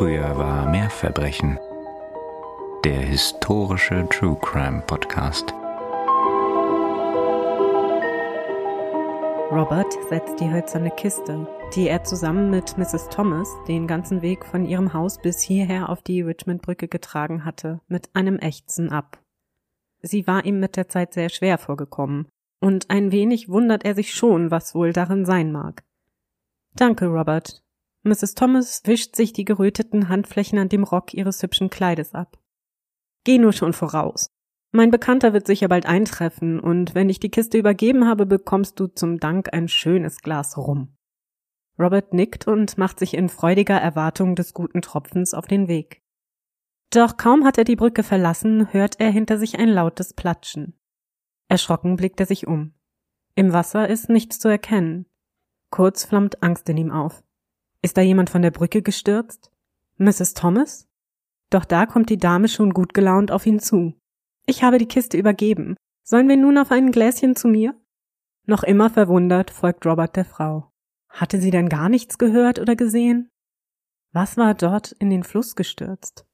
Früher war mehr Verbrechen. Der historische True Crime Podcast. Robert setzt die hölzerne Kiste, die er zusammen mit Mrs. Thomas den ganzen Weg von ihrem Haus bis hierher auf die Richmond-Brücke getragen hatte, mit einem Ächzen ab. Sie war ihm mit der Zeit sehr schwer vorgekommen, und ein wenig wundert er sich schon, was wohl darin sein mag. Danke, Robert. Mrs. Thomas wischt sich die geröteten Handflächen an dem Rock ihres hübschen Kleides ab. Geh nur schon voraus. Mein Bekannter wird sicher bald eintreffen, und wenn ich die Kiste übergeben habe, bekommst du zum Dank ein schönes Glas Rum. Robert nickt und macht sich in freudiger Erwartung des guten Tropfens auf den Weg. Doch kaum hat er die Brücke verlassen, hört er hinter sich ein lautes Platschen. Erschrocken blickt er sich um. Im Wasser ist nichts zu erkennen. Kurz flammt Angst in ihm auf. Ist da jemand von der Brücke gestürzt? Mrs. Thomas? Doch da kommt die Dame schon gut gelaunt auf ihn zu. Ich habe die Kiste übergeben. Sollen wir nun auf ein Gläschen zu mir? Noch immer verwundert folgt Robert der Frau. Hatte sie denn gar nichts gehört oder gesehen? Was war dort in den Fluss gestürzt?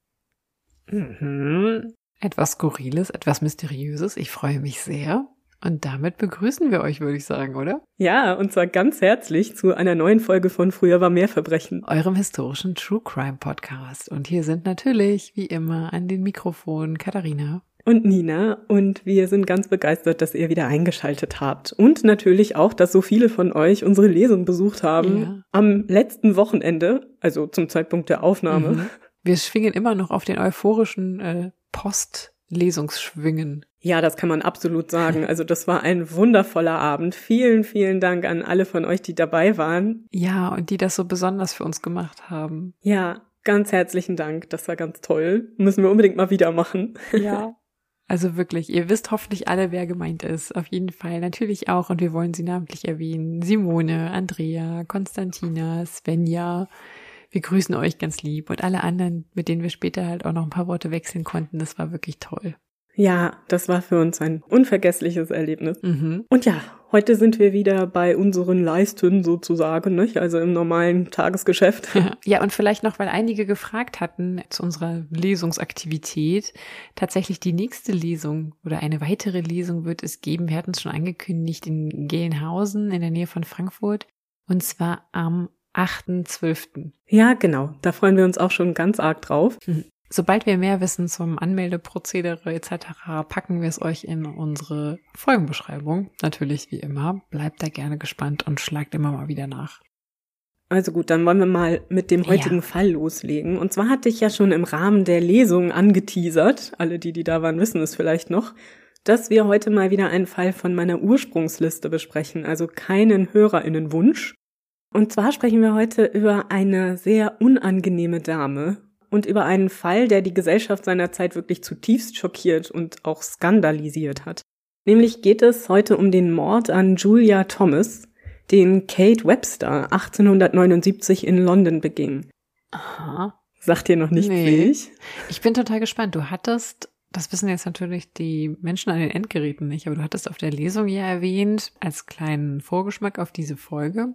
Mhm. Etwas Skurriles, etwas Mysteriöses. Ich freue mich sehr. Und damit begrüßen wir euch, würde ich sagen, oder? Ja, und zwar ganz herzlich zu einer neuen Folge von Früher war mehr Verbrechen. Eurem historischen True Crime Podcast. Und hier sind natürlich, wie immer, an den Mikrofonen Katharina. Und Nina. Und wir sind ganz begeistert, dass ihr wieder eingeschaltet habt. Und natürlich auch, dass so viele von euch unsere Lesung besucht haben. Ja. Am letzten Wochenende, also zum Zeitpunkt der Aufnahme. Mhm. Wir schwingen immer noch auf den euphorischen äh, Post-Lesungsschwingen. Ja, das kann man absolut sagen. Also das war ein wundervoller Abend. Vielen, vielen Dank an alle von euch, die dabei waren. Ja, und die das so besonders für uns gemacht haben. Ja, ganz herzlichen Dank. Das war ganz toll. Müssen wir unbedingt mal wieder machen. Ja. Also wirklich, ihr wisst hoffentlich alle, wer gemeint ist. Auf jeden Fall. Natürlich auch, und wir wollen sie namentlich erwähnen. Simone, Andrea, Konstantina, Svenja, wir grüßen euch ganz lieb und alle anderen, mit denen wir später halt auch noch ein paar Worte wechseln konnten. Das war wirklich toll. Ja, das war für uns ein unvergessliches Erlebnis. Mhm. Und ja, heute sind wir wieder bei unseren Leisten sozusagen, nicht? also im normalen Tagesgeschäft. Ja, und vielleicht noch, weil einige gefragt hatten zu unserer Lesungsaktivität, tatsächlich die nächste Lesung oder eine weitere Lesung wird es geben. Wir hatten es schon angekündigt in Gelnhausen in der Nähe von Frankfurt. Und zwar am 8.12. Ja, genau. Da freuen wir uns auch schon ganz arg drauf. Mhm. Sobald wir mehr wissen zum Anmeldeprozedere etc., packen wir es euch in unsere Folgenbeschreibung. Natürlich wie immer. Bleibt da gerne gespannt und schlagt immer mal wieder nach. Also gut, dann wollen wir mal mit dem heutigen ja. Fall loslegen. Und zwar hatte ich ja schon im Rahmen der Lesung angeteasert, alle die, die da waren, wissen es vielleicht noch, dass wir heute mal wieder einen Fall von meiner Ursprungsliste besprechen, also keinen Hörerinnenwunsch. Und zwar sprechen wir heute über eine sehr unangenehme Dame und über einen Fall, der die Gesellschaft seiner Zeit wirklich zutiefst schockiert und auch skandalisiert hat. Nämlich geht es heute um den Mord an Julia Thomas, den Kate Webster 1879 in London beging. Aha. Sagt dir noch nichts, nee. ich? Ich bin total gespannt. Du hattest, das wissen jetzt natürlich die Menschen an den Endgeräten nicht, aber du hattest auf der Lesung ja erwähnt, als kleinen Vorgeschmack auf diese Folge,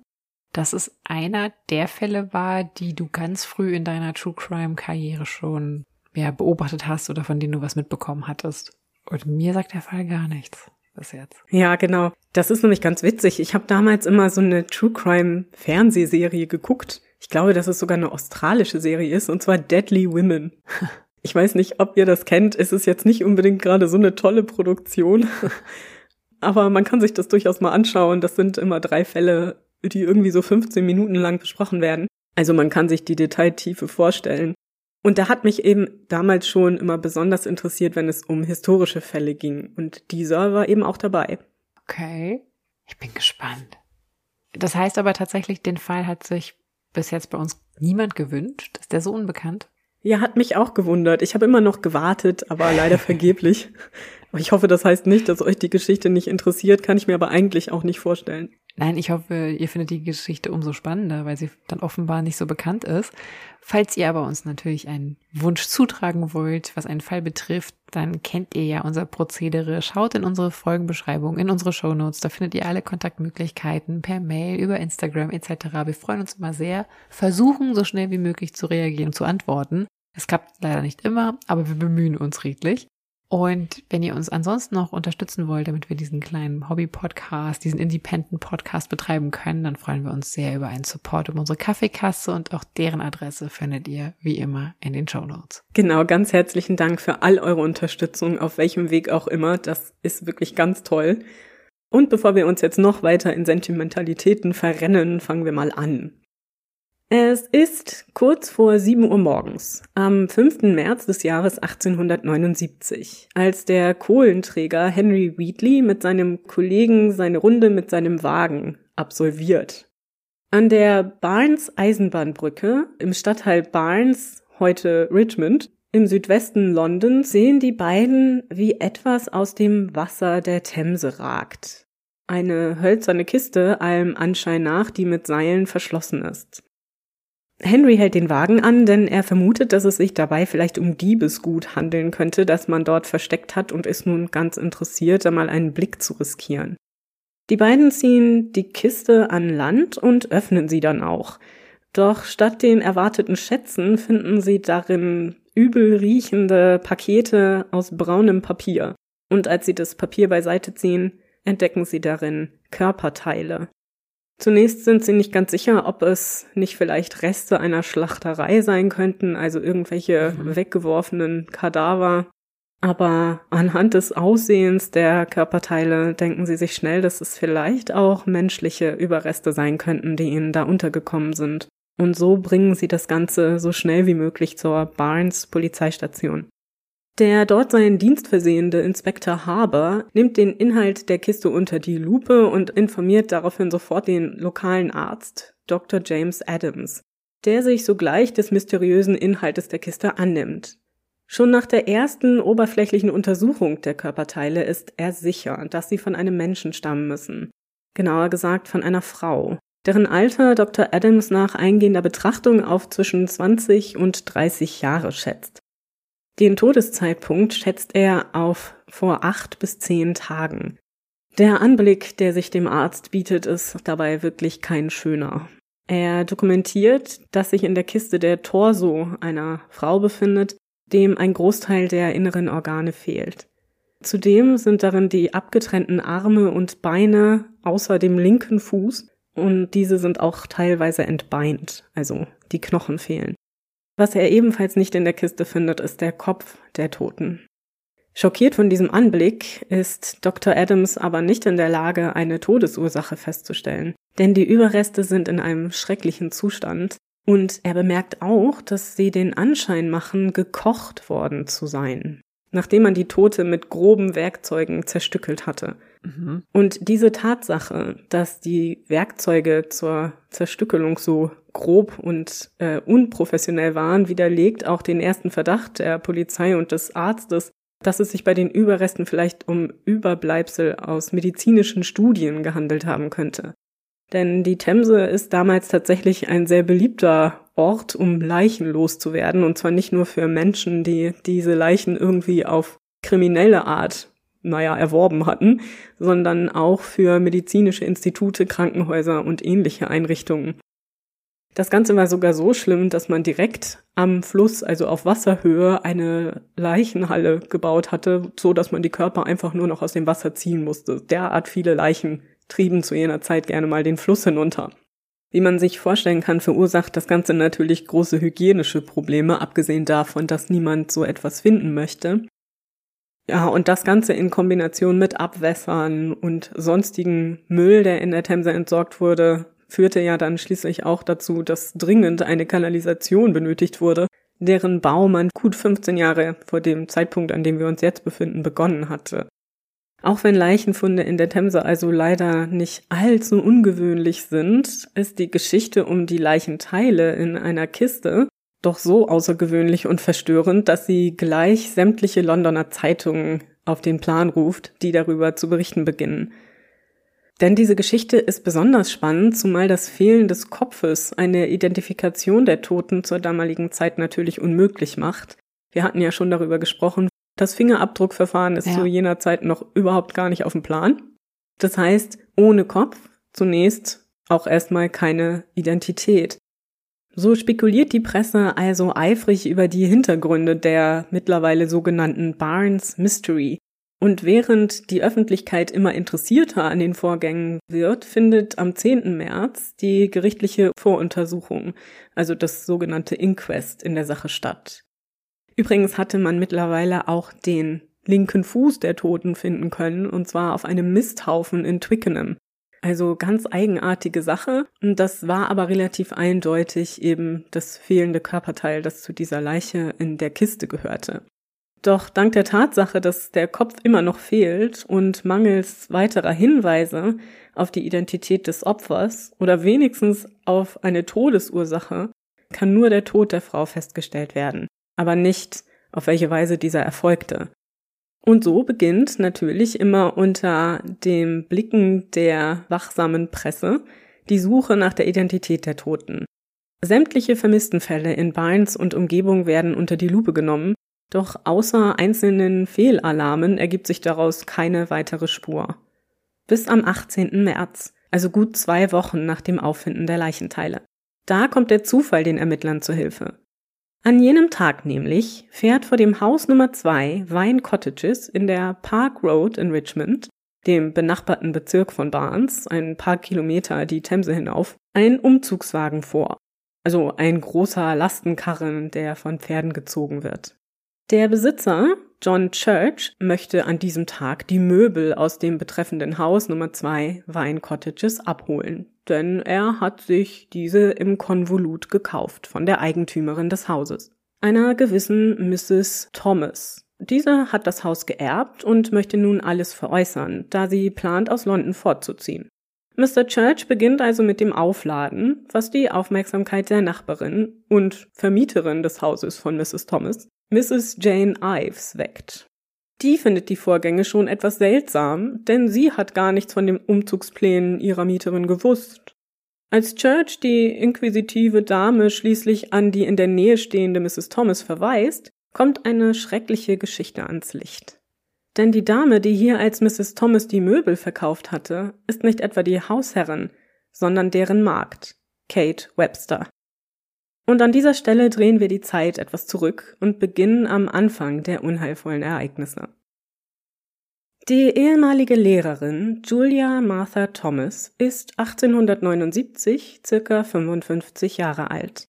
dass es einer der Fälle war, die du ganz früh in deiner True Crime Karriere schon ja, beobachtet hast oder von denen du was mitbekommen hattest. Und mir sagt der Fall gar nichts bis jetzt. Ja, genau. Das ist nämlich ganz witzig. Ich habe damals immer so eine True Crime Fernsehserie geguckt. Ich glaube, dass es sogar eine australische Serie ist, und zwar Deadly Women. Ich weiß nicht, ob ihr das kennt. Es ist jetzt nicht unbedingt gerade so eine tolle Produktion. Aber man kann sich das durchaus mal anschauen. Das sind immer drei Fälle die irgendwie so 15 Minuten lang besprochen werden. Also man kann sich die Detailtiefe vorstellen. Und da hat mich eben damals schon immer besonders interessiert, wenn es um historische Fälle ging. Und dieser war eben auch dabei. Okay. Ich bin gespannt. Das heißt aber tatsächlich, den Fall hat sich bis jetzt bei uns niemand gewünscht. Ist der so unbekannt? Ja, hat mich auch gewundert. Ich habe immer noch gewartet, aber leider vergeblich. Ich hoffe, das heißt nicht, dass euch die Geschichte nicht interessiert, kann ich mir aber eigentlich auch nicht vorstellen. Nein, ich hoffe, ihr findet die Geschichte umso spannender, weil sie dann offenbar nicht so bekannt ist. Falls ihr aber uns natürlich einen Wunsch zutragen wollt, was einen Fall betrifft, dann kennt ihr ja unser Prozedere. Schaut in unsere Folgenbeschreibung, in unsere Shownotes. Da findet ihr alle Kontaktmöglichkeiten per Mail, über Instagram etc. Wir freuen uns immer sehr, versuchen so schnell wie möglich zu reagieren zu antworten. Es klappt leider nicht immer, aber wir bemühen uns redlich. Und wenn ihr uns ansonsten noch unterstützen wollt, damit wir diesen kleinen Hobby-Podcast, diesen Independent-Podcast betreiben können, dann freuen wir uns sehr über einen Support um unsere Kaffeekasse und auch deren Adresse findet ihr wie immer in den Show Notes. Genau, ganz herzlichen Dank für all eure Unterstützung, auf welchem Weg auch immer. Das ist wirklich ganz toll. Und bevor wir uns jetzt noch weiter in Sentimentalitäten verrennen, fangen wir mal an. Es ist kurz vor 7 Uhr morgens, am 5. März des Jahres 1879, als der Kohlenträger Henry Wheatley mit seinem Kollegen seine Runde mit seinem Wagen absolviert. An der Barnes Eisenbahnbrücke im Stadtteil Barnes, heute Richmond, im Südwesten Londons sehen die beiden, wie etwas aus dem Wasser der Themse ragt. Eine hölzerne Kiste allem Anschein nach, die mit Seilen verschlossen ist. Henry hält den Wagen an, denn er vermutet, dass es sich dabei vielleicht um Diebesgut handeln könnte, das man dort versteckt hat und ist nun ganz interessiert, da mal einen Blick zu riskieren. Die beiden ziehen die Kiste an Land und öffnen sie dann auch. Doch statt den erwarteten Schätzen finden sie darin übel riechende Pakete aus braunem Papier. Und als sie das Papier beiseite ziehen, entdecken sie darin Körperteile. Zunächst sind sie nicht ganz sicher, ob es nicht vielleicht Reste einer Schlachterei sein könnten, also irgendwelche mhm. weggeworfenen Kadaver. Aber anhand des Aussehens der Körperteile denken sie sich schnell, dass es vielleicht auch menschliche Überreste sein könnten, die ihnen da untergekommen sind. Und so bringen sie das Ganze so schnell wie möglich zur Barnes Polizeistation. Der dort seinen Dienst versehende Inspektor Harbour nimmt den Inhalt der Kiste unter die Lupe und informiert daraufhin sofort den lokalen Arzt, Dr. James Adams, der sich sogleich des mysteriösen Inhaltes der Kiste annimmt. Schon nach der ersten oberflächlichen Untersuchung der Körperteile ist er sicher, dass sie von einem Menschen stammen müssen. Genauer gesagt von einer Frau, deren Alter Dr. Adams nach eingehender Betrachtung auf zwischen 20 und 30 Jahre schätzt. Den Todeszeitpunkt schätzt er auf vor acht bis zehn Tagen. Der Anblick, der sich dem Arzt bietet, ist dabei wirklich kein schöner. Er dokumentiert, dass sich in der Kiste der Torso einer Frau befindet, dem ein Großteil der inneren Organe fehlt. Zudem sind darin die abgetrennten Arme und Beine außer dem linken Fuß und diese sind auch teilweise entbeint, also die Knochen fehlen. Was er ebenfalls nicht in der Kiste findet, ist der Kopf der Toten. Schockiert von diesem Anblick ist Dr. Adams aber nicht in der Lage, eine Todesursache festzustellen, denn die Überreste sind in einem schrecklichen Zustand und er bemerkt auch, dass sie den Anschein machen, gekocht worden zu sein, nachdem man die Tote mit groben Werkzeugen zerstückelt hatte. Mhm. Und diese Tatsache, dass die Werkzeuge zur Zerstückelung so grob und äh, unprofessionell waren, widerlegt auch den ersten Verdacht der Polizei und des Arztes, dass es sich bei den Überresten vielleicht um Überbleibsel aus medizinischen Studien gehandelt haben könnte. Denn die Themse ist damals tatsächlich ein sehr beliebter Ort, um Leichen loszuwerden, und zwar nicht nur für Menschen, die diese Leichen irgendwie auf kriminelle Art naja, erworben hatten, sondern auch für medizinische Institute, Krankenhäuser und ähnliche Einrichtungen. Das Ganze war sogar so schlimm, dass man direkt am Fluss, also auf Wasserhöhe, eine Leichenhalle gebaut hatte, so dass man die Körper einfach nur noch aus dem Wasser ziehen musste. Derart viele Leichen trieben zu jener Zeit gerne mal den Fluss hinunter. Wie man sich vorstellen kann, verursacht das Ganze natürlich große hygienische Probleme, abgesehen davon, dass niemand so etwas finden möchte. Ja, und das Ganze in Kombination mit Abwässern und sonstigen Müll, der in der Themse entsorgt wurde, führte ja dann schließlich auch dazu, dass dringend eine Kanalisation benötigt wurde, deren Bau man gut 15 Jahre vor dem Zeitpunkt, an dem wir uns jetzt befinden, begonnen hatte. Auch wenn Leichenfunde in der Themse also leider nicht allzu ungewöhnlich sind, ist die Geschichte um die Leichenteile in einer Kiste doch so außergewöhnlich und verstörend, dass sie gleich sämtliche Londoner Zeitungen auf den Plan ruft, die darüber zu berichten beginnen. Denn diese Geschichte ist besonders spannend, zumal das Fehlen des Kopfes eine Identifikation der Toten zur damaligen Zeit natürlich unmöglich macht. Wir hatten ja schon darüber gesprochen, das Fingerabdruckverfahren ist ja. zu jener Zeit noch überhaupt gar nicht auf dem Plan. Das heißt, ohne Kopf zunächst auch erstmal keine Identität. So spekuliert die Presse also eifrig über die Hintergründe der mittlerweile sogenannten Barnes Mystery. Und während die Öffentlichkeit immer interessierter an den Vorgängen wird, findet am 10. März die gerichtliche Voruntersuchung, also das sogenannte Inquest in der Sache statt. Übrigens hatte man mittlerweile auch den linken Fuß der Toten finden können, und zwar auf einem Misthaufen in Twickenham. Also ganz eigenartige Sache. Und das war aber relativ eindeutig eben das fehlende Körperteil, das zu dieser Leiche in der Kiste gehörte. Doch dank der Tatsache, dass der Kopf immer noch fehlt und mangels weiterer Hinweise auf die Identität des Opfers oder wenigstens auf eine Todesursache, kann nur der Tod der Frau festgestellt werden, aber nicht, auf welche Weise dieser erfolgte. Und so beginnt natürlich immer unter dem Blicken der wachsamen Presse die Suche nach der Identität der Toten. Sämtliche Vermisstenfälle in Barnes und Umgebung werden unter die Lupe genommen, doch außer einzelnen Fehlalarmen ergibt sich daraus keine weitere Spur. Bis am 18. März, also gut zwei Wochen nach dem Auffinden der Leichenteile. Da kommt der Zufall den Ermittlern zu Hilfe. An jenem Tag nämlich fährt vor dem Haus Nummer 2 Vine Cottages in der Park Road in Richmond, dem benachbarten Bezirk von Barnes, ein paar Kilometer die Themse hinauf, ein Umzugswagen vor. Also ein großer Lastenkarren, der von Pferden gezogen wird. Der Besitzer, John Church, möchte an diesem Tag die Möbel aus dem betreffenden Haus Nummer 2 Vine Cottages abholen denn er hat sich diese im Konvolut gekauft von der Eigentümerin des Hauses, einer gewissen Mrs. Thomas. Diese hat das Haus geerbt und möchte nun alles veräußern, da sie plant, aus London fortzuziehen. Mr. Church beginnt also mit dem Aufladen, was die Aufmerksamkeit der Nachbarin und Vermieterin des Hauses von Mrs. Thomas, Mrs. Jane Ives, weckt. Die findet die Vorgänge schon etwas seltsam, denn sie hat gar nichts von den Umzugsplänen ihrer Mieterin gewusst. Als Church die inquisitive Dame schließlich an die in der Nähe stehende Mrs. Thomas verweist, kommt eine schreckliche Geschichte ans Licht. Denn die Dame, die hier als Mrs. Thomas die Möbel verkauft hatte, ist nicht etwa die Hausherrin, sondern deren Magd, Kate Webster. Und an dieser Stelle drehen wir die Zeit etwas zurück und beginnen am Anfang der unheilvollen Ereignisse. Die ehemalige Lehrerin Julia Martha Thomas ist 1879 circa 55 Jahre alt.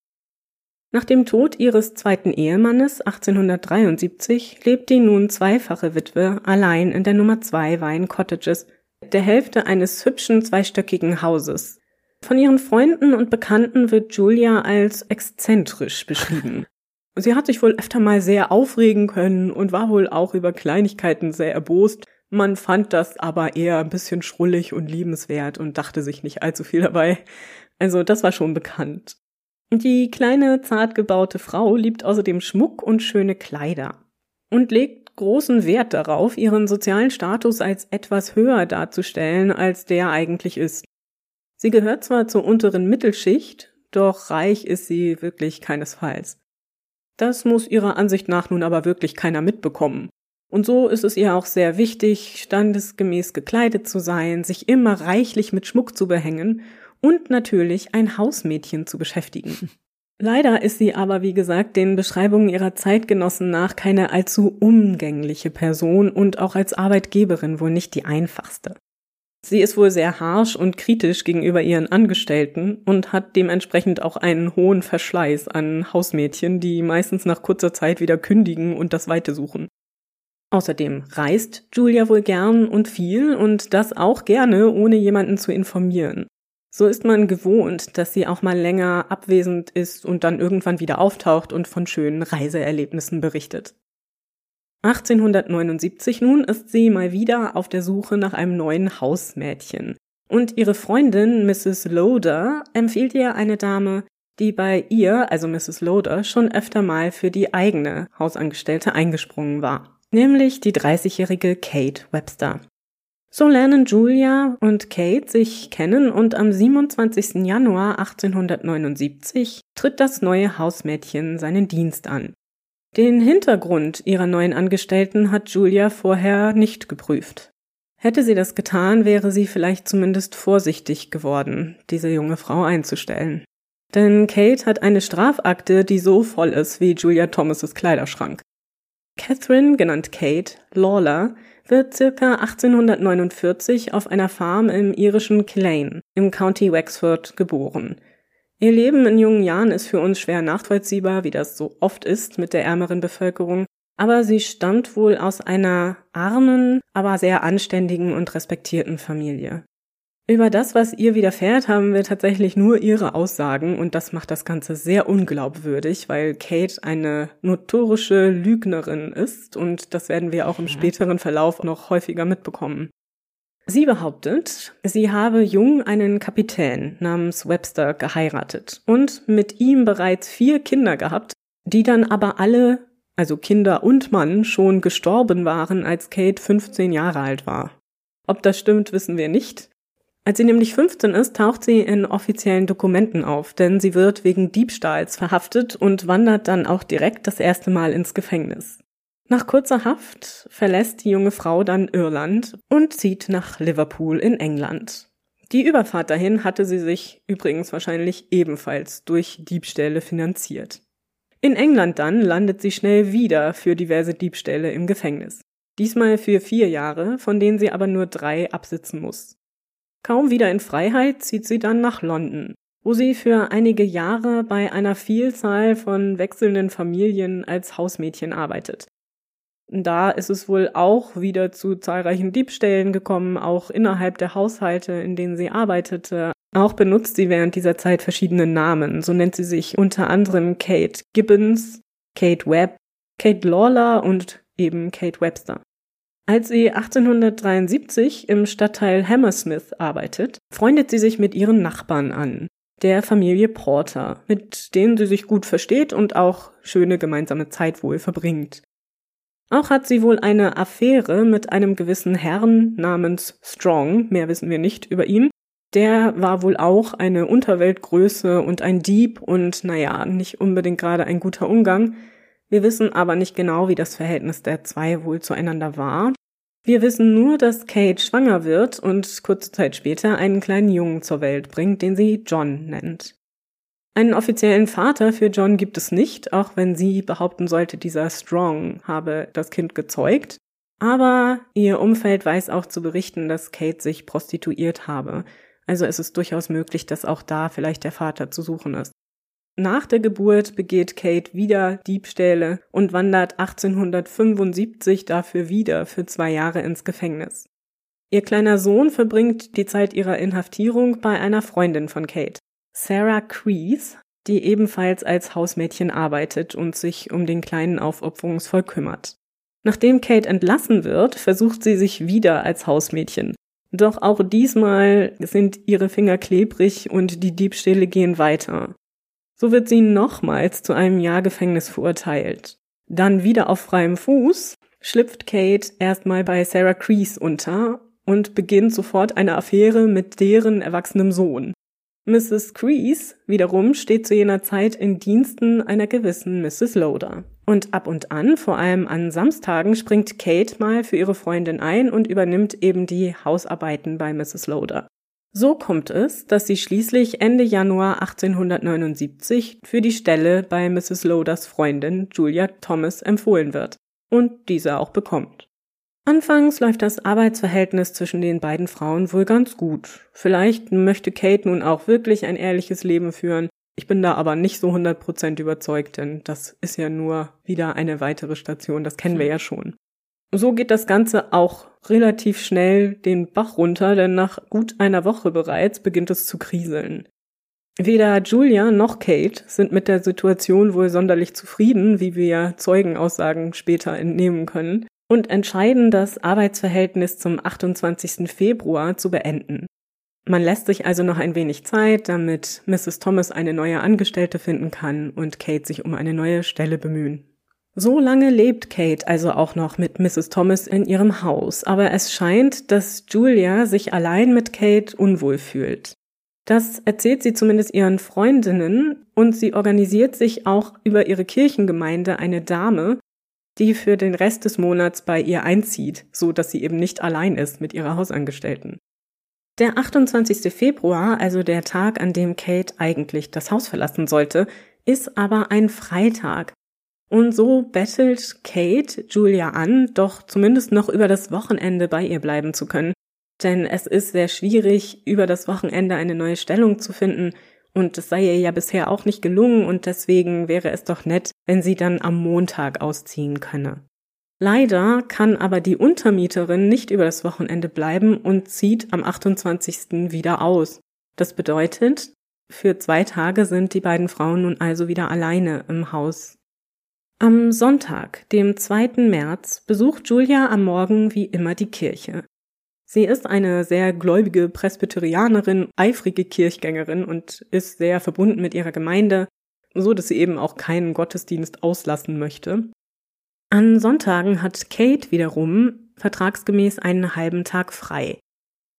Nach dem Tod ihres zweiten Ehemannes 1873 lebt die nun zweifache Witwe allein in der Nummer 2 Vine Cottages, der Hälfte eines hübschen zweistöckigen Hauses, von ihren Freunden und Bekannten wird Julia als exzentrisch beschrieben. Sie hat sich wohl öfter mal sehr aufregen können und war wohl auch über Kleinigkeiten sehr erbost. Man fand das aber eher ein bisschen schrullig und liebenswert und dachte sich nicht allzu viel dabei. Also das war schon bekannt. Die kleine, zart gebaute Frau liebt außerdem Schmuck und schöne Kleider und legt großen Wert darauf, ihren sozialen Status als etwas höher darzustellen, als der eigentlich ist. Sie gehört zwar zur unteren Mittelschicht, doch reich ist sie wirklich keinesfalls. Das muss ihrer Ansicht nach nun aber wirklich keiner mitbekommen. Und so ist es ihr auch sehr wichtig, standesgemäß gekleidet zu sein, sich immer reichlich mit Schmuck zu behängen und natürlich ein Hausmädchen zu beschäftigen. Leider ist sie aber, wie gesagt, den Beschreibungen ihrer Zeitgenossen nach keine allzu umgängliche Person und auch als Arbeitgeberin wohl nicht die einfachste. Sie ist wohl sehr harsh und kritisch gegenüber ihren Angestellten und hat dementsprechend auch einen hohen Verschleiß an Hausmädchen, die meistens nach kurzer Zeit wieder kündigen und das Weite suchen. Außerdem reist Julia wohl gern und viel und das auch gerne, ohne jemanden zu informieren. So ist man gewohnt, dass sie auch mal länger abwesend ist und dann irgendwann wieder auftaucht und von schönen Reiseerlebnissen berichtet. 1879 nun ist sie mal wieder auf der Suche nach einem neuen Hausmädchen. Und ihre Freundin Mrs. Loader empfiehlt ihr eine Dame, die bei ihr, also Mrs. Loader, schon öfter mal für die eigene Hausangestellte eingesprungen war. Nämlich die 30-jährige Kate Webster. So lernen Julia und Kate sich kennen und am 27. Januar 1879 tritt das neue Hausmädchen seinen Dienst an. Den Hintergrund ihrer neuen Angestellten hat Julia vorher nicht geprüft. Hätte sie das getan, wäre sie vielleicht zumindest vorsichtig geworden, diese junge Frau einzustellen. Denn Kate hat eine Strafakte, die so voll ist wie Julia Thomas' Kleiderschrank. Catherine, genannt Kate, Lawler, wird circa 1849 auf einer Farm im irischen Killane im County Wexford geboren. Ihr Leben in jungen Jahren ist für uns schwer nachvollziehbar, wie das so oft ist mit der ärmeren Bevölkerung, aber sie stammt wohl aus einer armen, aber sehr anständigen und respektierten Familie. Über das, was ihr widerfährt, haben wir tatsächlich nur ihre Aussagen und das macht das Ganze sehr unglaubwürdig, weil Kate eine notorische Lügnerin ist und das werden wir auch im späteren Verlauf noch häufiger mitbekommen. Sie behauptet, sie habe jung einen Kapitän namens Webster geheiratet und mit ihm bereits vier Kinder gehabt, die dann aber alle also Kinder und Mann, schon gestorben waren, als Kate 15 Jahre alt war. Ob das stimmt, wissen wir nicht. Als sie nämlich 15 ist, taucht sie in offiziellen Dokumenten auf, denn sie wird wegen Diebstahls verhaftet und wandert dann auch direkt das erste Mal ins Gefängnis. Nach kurzer Haft verlässt die junge Frau dann Irland und zieht nach Liverpool in England. Die Überfahrt dahin hatte sie sich übrigens wahrscheinlich ebenfalls durch Diebstähle finanziert. In England dann landet sie schnell wieder für diverse Diebstähle im Gefängnis. Diesmal für vier Jahre, von denen sie aber nur drei absitzen muss. Kaum wieder in Freiheit zieht sie dann nach London, wo sie für einige Jahre bei einer Vielzahl von wechselnden Familien als Hausmädchen arbeitet. Da ist es wohl auch wieder zu zahlreichen Diebstählen gekommen, auch innerhalb der Haushalte, in denen sie arbeitete, auch benutzt sie während dieser Zeit verschiedene Namen. So nennt sie sich unter anderem Kate Gibbons, Kate Webb, Kate Lawler und eben Kate Webster. Als sie 1873 im Stadtteil Hammersmith arbeitet, freundet sie sich mit ihren Nachbarn an, der Familie Porter, mit denen sie sich gut versteht und auch schöne gemeinsame Zeit wohl verbringt. Auch hat sie wohl eine Affäre mit einem gewissen Herrn namens Strong, mehr wissen wir nicht über ihn, der war wohl auch eine Unterweltgröße und ein Dieb und naja, nicht unbedingt gerade ein guter Umgang. Wir wissen aber nicht genau, wie das Verhältnis der zwei wohl zueinander war. Wir wissen nur, dass Kate schwanger wird und kurze Zeit später einen kleinen Jungen zur Welt bringt, den sie John nennt. Einen offiziellen Vater für John gibt es nicht, auch wenn sie behaupten sollte, dieser Strong habe das Kind gezeugt. Aber ihr Umfeld weiß auch zu berichten, dass Kate sich prostituiert habe. Also ist es durchaus möglich, dass auch da vielleicht der Vater zu suchen ist. Nach der Geburt begeht Kate wieder Diebstähle und wandert 1875 dafür wieder für zwei Jahre ins Gefängnis. Ihr kleiner Sohn verbringt die Zeit ihrer Inhaftierung bei einer Freundin von Kate, Sarah Crease, die ebenfalls als Hausmädchen arbeitet und sich um den Kleinen aufopferungsvoll kümmert. Nachdem Kate entlassen wird, versucht sie sich wieder als Hausmädchen, doch auch diesmal sind ihre Finger klebrig und die Diebstähle gehen weiter. So wird sie nochmals zu einem Jahr Gefängnis verurteilt. Dann wieder auf freiem Fuß schlüpft Kate erstmal bei Sarah Crease unter und beginnt sofort eine Affäre mit deren erwachsenem Sohn. Mrs. Crease wiederum steht zu jener Zeit in Diensten einer gewissen Mrs. Loader. Und ab und an, vor allem an Samstagen, springt Kate mal für ihre Freundin ein und übernimmt eben die Hausarbeiten bei Mrs. Loader. So kommt es, dass sie schließlich Ende Januar 1879 für die Stelle bei Mrs. Loaders Freundin Julia Thomas empfohlen wird und diese auch bekommt. Anfangs läuft das Arbeitsverhältnis zwischen den beiden Frauen wohl ganz gut. Vielleicht möchte Kate nun auch wirklich ein ehrliches Leben führen ich bin da aber nicht so 100% überzeugt, denn das ist ja nur wieder eine weitere Station, das kennen wir ja schon. So geht das Ganze auch relativ schnell den Bach runter, denn nach gut einer Woche bereits beginnt es zu kriseln. Weder Julia noch Kate sind mit der Situation wohl sonderlich zufrieden, wie wir Zeugenaussagen später entnehmen können, und entscheiden, das Arbeitsverhältnis zum 28. Februar zu beenden. Man lässt sich also noch ein wenig Zeit, damit Mrs. Thomas eine neue Angestellte finden kann und Kate sich um eine neue Stelle bemühen. So lange lebt Kate also auch noch mit Mrs. Thomas in ihrem Haus, aber es scheint, dass Julia sich allein mit Kate unwohl fühlt. Das erzählt sie zumindest ihren Freundinnen und sie organisiert sich auch über ihre Kirchengemeinde eine Dame, die für den Rest des Monats bei ihr einzieht, so dass sie eben nicht allein ist mit ihrer Hausangestellten. Der 28. Februar, also der Tag, an dem Kate eigentlich das Haus verlassen sollte, ist aber ein Freitag. Und so bettelt Kate Julia an, doch zumindest noch über das Wochenende bei ihr bleiben zu können. Denn es ist sehr schwierig, über das Wochenende eine neue Stellung zu finden, und es sei ihr ja bisher auch nicht gelungen, und deswegen wäre es doch nett, wenn sie dann am Montag ausziehen könne. Leider kann aber die Untermieterin nicht über das Wochenende bleiben und zieht am 28. wieder aus. Das bedeutet, für zwei Tage sind die beiden Frauen nun also wieder alleine im Haus. Am Sonntag, dem 2. März, besucht Julia am Morgen wie immer die Kirche. Sie ist eine sehr gläubige Presbyterianerin, eifrige Kirchgängerin und ist sehr verbunden mit ihrer Gemeinde, so dass sie eben auch keinen Gottesdienst auslassen möchte. An Sonntagen hat Kate wiederum vertragsgemäß einen halben Tag frei.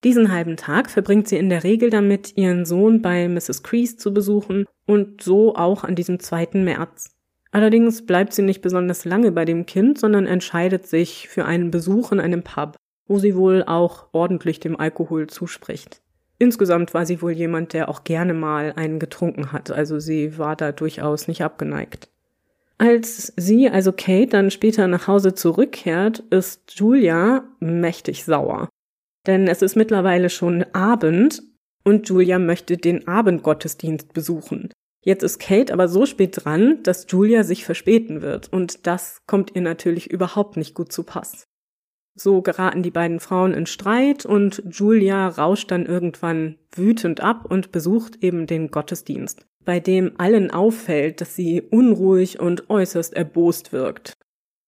Diesen halben Tag verbringt sie in der Regel damit, ihren Sohn bei Mrs. Crease zu besuchen und so auch an diesem 2. März. Allerdings bleibt sie nicht besonders lange bei dem Kind, sondern entscheidet sich für einen Besuch in einem Pub wo sie wohl auch ordentlich dem Alkohol zuspricht. Insgesamt war sie wohl jemand, der auch gerne mal einen getrunken hat, also sie war da durchaus nicht abgeneigt. Als sie, also Kate, dann später nach Hause zurückkehrt, ist Julia mächtig sauer. Denn es ist mittlerweile schon Abend und Julia möchte den Abendgottesdienst besuchen. Jetzt ist Kate aber so spät dran, dass Julia sich verspäten wird und das kommt ihr natürlich überhaupt nicht gut zu Pass. So geraten die beiden Frauen in Streit und Julia rauscht dann irgendwann wütend ab und besucht eben den Gottesdienst, bei dem allen auffällt, dass sie unruhig und äußerst erbost wirkt.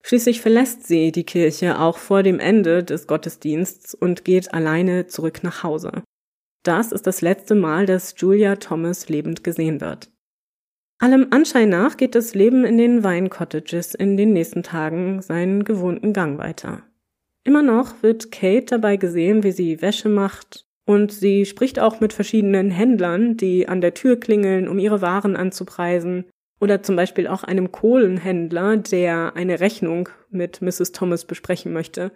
Schließlich verlässt sie die Kirche auch vor dem Ende des Gottesdienstes und geht alleine zurück nach Hause. Das ist das letzte Mal, dass Julia Thomas lebend gesehen wird. Allem Anschein nach geht das Leben in den Vine Cottages in den nächsten Tagen seinen gewohnten Gang weiter. Immer noch wird Kate dabei gesehen, wie sie Wäsche macht und sie spricht auch mit verschiedenen Händlern, die an der Tür klingeln, um ihre Waren anzupreisen oder zum Beispiel auch einem Kohlenhändler, der eine Rechnung mit Mrs. Thomas besprechen möchte.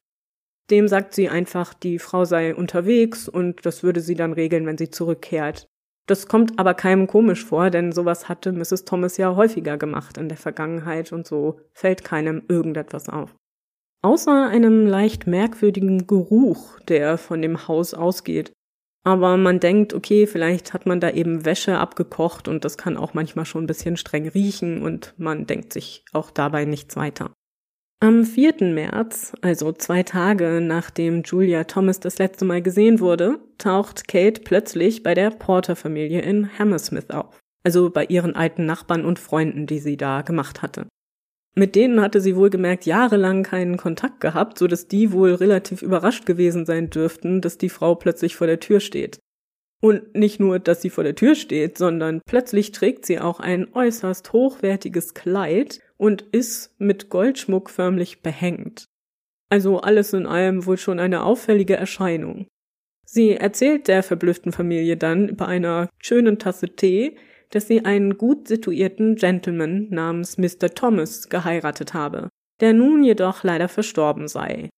Dem sagt sie einfach, die Frau sei unterwegs und das würde sie dann regeln, wenn sie zurückkehrt. Das kommt aber keinem komisch vor, denn sowas hatte Mrs. Thomas ja häufiger gemacht in der Vergangenheit und so fällt keinem irgendetwas auf. Außer einem leicht merkwürdigen Geruch, der von dem Haus ausgeht. Aber man denkt, okay, vielleicht hat man da eben Wäsche abgekocht und das kann auch manchmal schon ein bisschen streng riechen und man denkt sich auch dabei nichts weiter. Am 4. März, also zwei Tage nachdem Julia Thomas das letzte Mal gesehen wurde, taucht Kate plötzlich bei der Porter-Familie in Hammersmith auf. Also bei ihren alten Nachbarn und Freunden, die sie da gemacht hatte. Mit denen hatte sie wohlgemerkt jahrelang keinen Kontakt gehabt, so dass die wohl relativ überrascht gewesen sein dürften, dass die Frau plötzlich vor der Tür steht. Und nicht nur, dass sie vor der Tür steht, sondern plötzlich trägt sie auch ein äußerst hochwertiges Kleid und ist mit Goldschmuck förmlich behängt. Also alles in allem wohl schon eine auffällige Erscheinung. Sie erzählt der verblüfften Familie dann bei einer schönen Tasse Tee, dass sie einen gut situierten Gentleman namens Mr. Thomas geheiratet habe, der nun jedoch leider verstorben sei.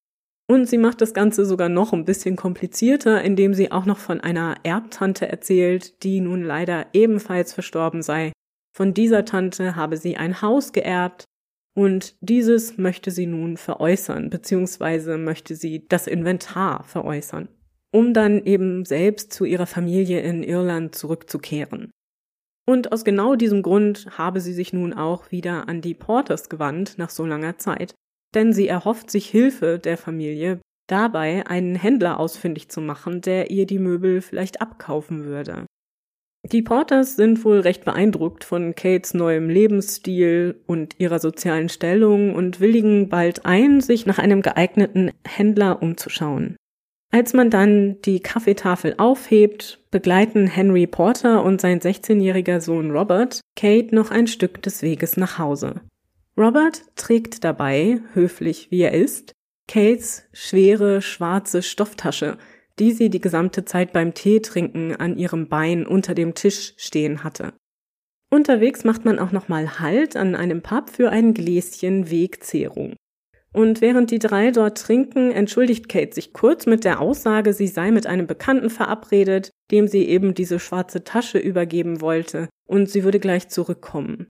Und sie macht das Ganze sogar noch ein bisschen komplizierter, indem sie auch noch von einer Erbtante erzählt, die nun leider ebenfalls verstorben sei. Von dieser Tante habe sie ein Haus geerbt und dieses möchte sie nun veräußern, beziehungsweise möchte sie das Inventar veräußern, um dann eben selbst zu ihrer Familie in Irland zurückzukehren. Und aus genau diesem Grund habe sie sich nun auch wieder an die Porters gewandt nach so langer Zeit, denn sie erhofft sich Hilfe der Familie dabei, einen Händler ausfindig zu machen, der ihr die Möbel vielleicht abkaufen würde. Die Porters sind wohl recht beeindruckt von Kates neuem Lebensstil und ihrer sozialen Stellung und willigen bald ein, sich nach einem geeigneten Händler umzuschauen. Als man dann die Kaffeetafel aufhebt, begleiten Henry Porter und sein 16-jähriger Sohn Robert Kate noch ein Stück des Weges nach Hause. Robert trägt dabei, höflich wie er ist, Kates schwere schwarze Stofftasche, die sie die gesamte Zeit beim Teetrinken an ihrem Bein unter dem Tisch stehen hatte. Unterwegs macht man auch nochmal Halt an einem Pub für ein Gläschen Wegzehrung. Und während die drei dort trinken, entschuldigt Kate sich kurz mit der Aussage, sie sei mit einem Bekannten verabredet, dem sie eben diese schwarze Tasche übergeben wollte, und sie würde gleich zurückkommen.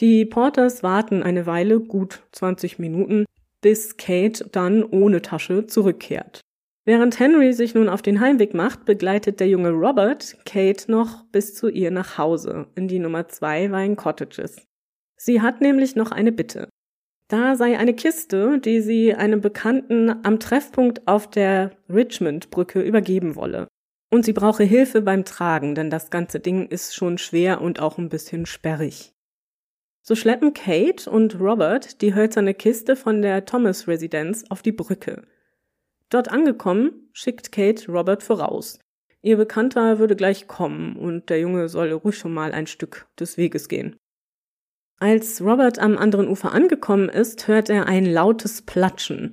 Die Porters warten eine Weile, gut 20 Minuten, bis Kate dann ohne Tasche zurückkehrt. Während Henry sich nun auf den Heimweg macht, begleitet der junge Robert Kate noch bis zu ihr nach Hause in die Nummer zwei Wein Cottages. Sie hat nämlich noch eine Bitte. Da sei eine Kiste, die sie einem Bekannten am Treffpunkt auf der Richmond-Brücke übergeben wolle. Und sie brauche Hilfe beim Tragen, denn das ganze Ding ist schon schwer und auch ein bisschen sperrig. So schleppen Kate und Robert die hölzerne Kiste von der Thomas-Residenz auf die Brücke. Dort angekommen, schickt Kate Robert voraus. Ihr Bekannter würde gleich kommen und der Junge solle ruhig schon mal ein Stück des Weges gehen. Als Robert am anderen Ufer angekommen ist, hört er ein lautes Platschen.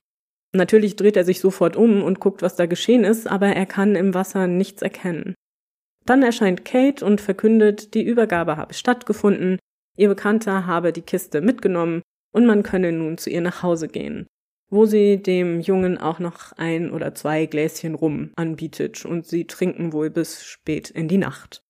Natürlich dreht er sich sofort um und guckt, was da geschehen ist, aber er kann im Wasser nichts erkennen. Dann erscheint Kate und verkündet, die Übergabe habe stattgefunden, ihr Bekannter habe die Kiste mitgenommen und man könne nun zu ihr nach Hause gehen, wo sie dem Jungen auch noch ein oder zwei Gläschen Rum anbietet und sie trinken wohl bis spät in die Nacht.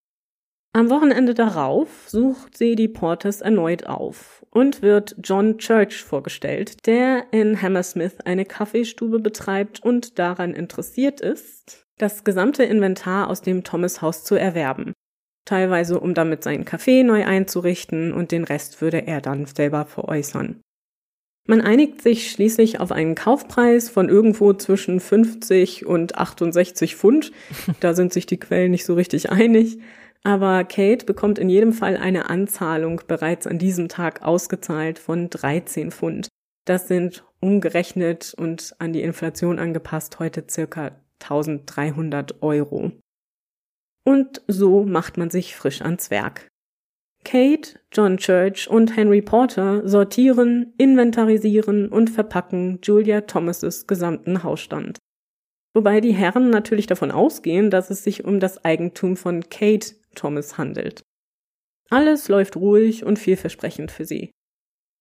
Am Wochenende darauf sucht sie die Porters erneut auf und wird John Church vorgestellt, der in Hammersmith eine Kaffeestube betreibt und daran interessiert ist, das gesamte Inventar aus dem Thomas Haus zu erwerben. Teilweise, um damit seinen Café neu einzurichten und den Rest würde er dann selber veräußern. Man einigt sich schließlich auf einen Kaufpreis von irgendwo zwischen 50 und 68 Pfund. Da sind sich die Quellen nicht so richtig einig. Aber Kate bekommt in jedem Fall eine Anzahlung bereits an diesem Tag ausgezahlt von 13 Pfund. Das sind umgerechnet und an die Inflation angepasst heute circa 1300 Euro. Und so macht man sich frisch ans Werk. Kate, John Church und Henry Porter sortieren, inventarisieren und verpacken Julia Thomases gesamten Hausstand. Wobei die Herren natürlich davon ausgehen, dass es sich um das Eigentum von Kate Thomas handelt. Alles läuft ruhig und vielversprechend für sie.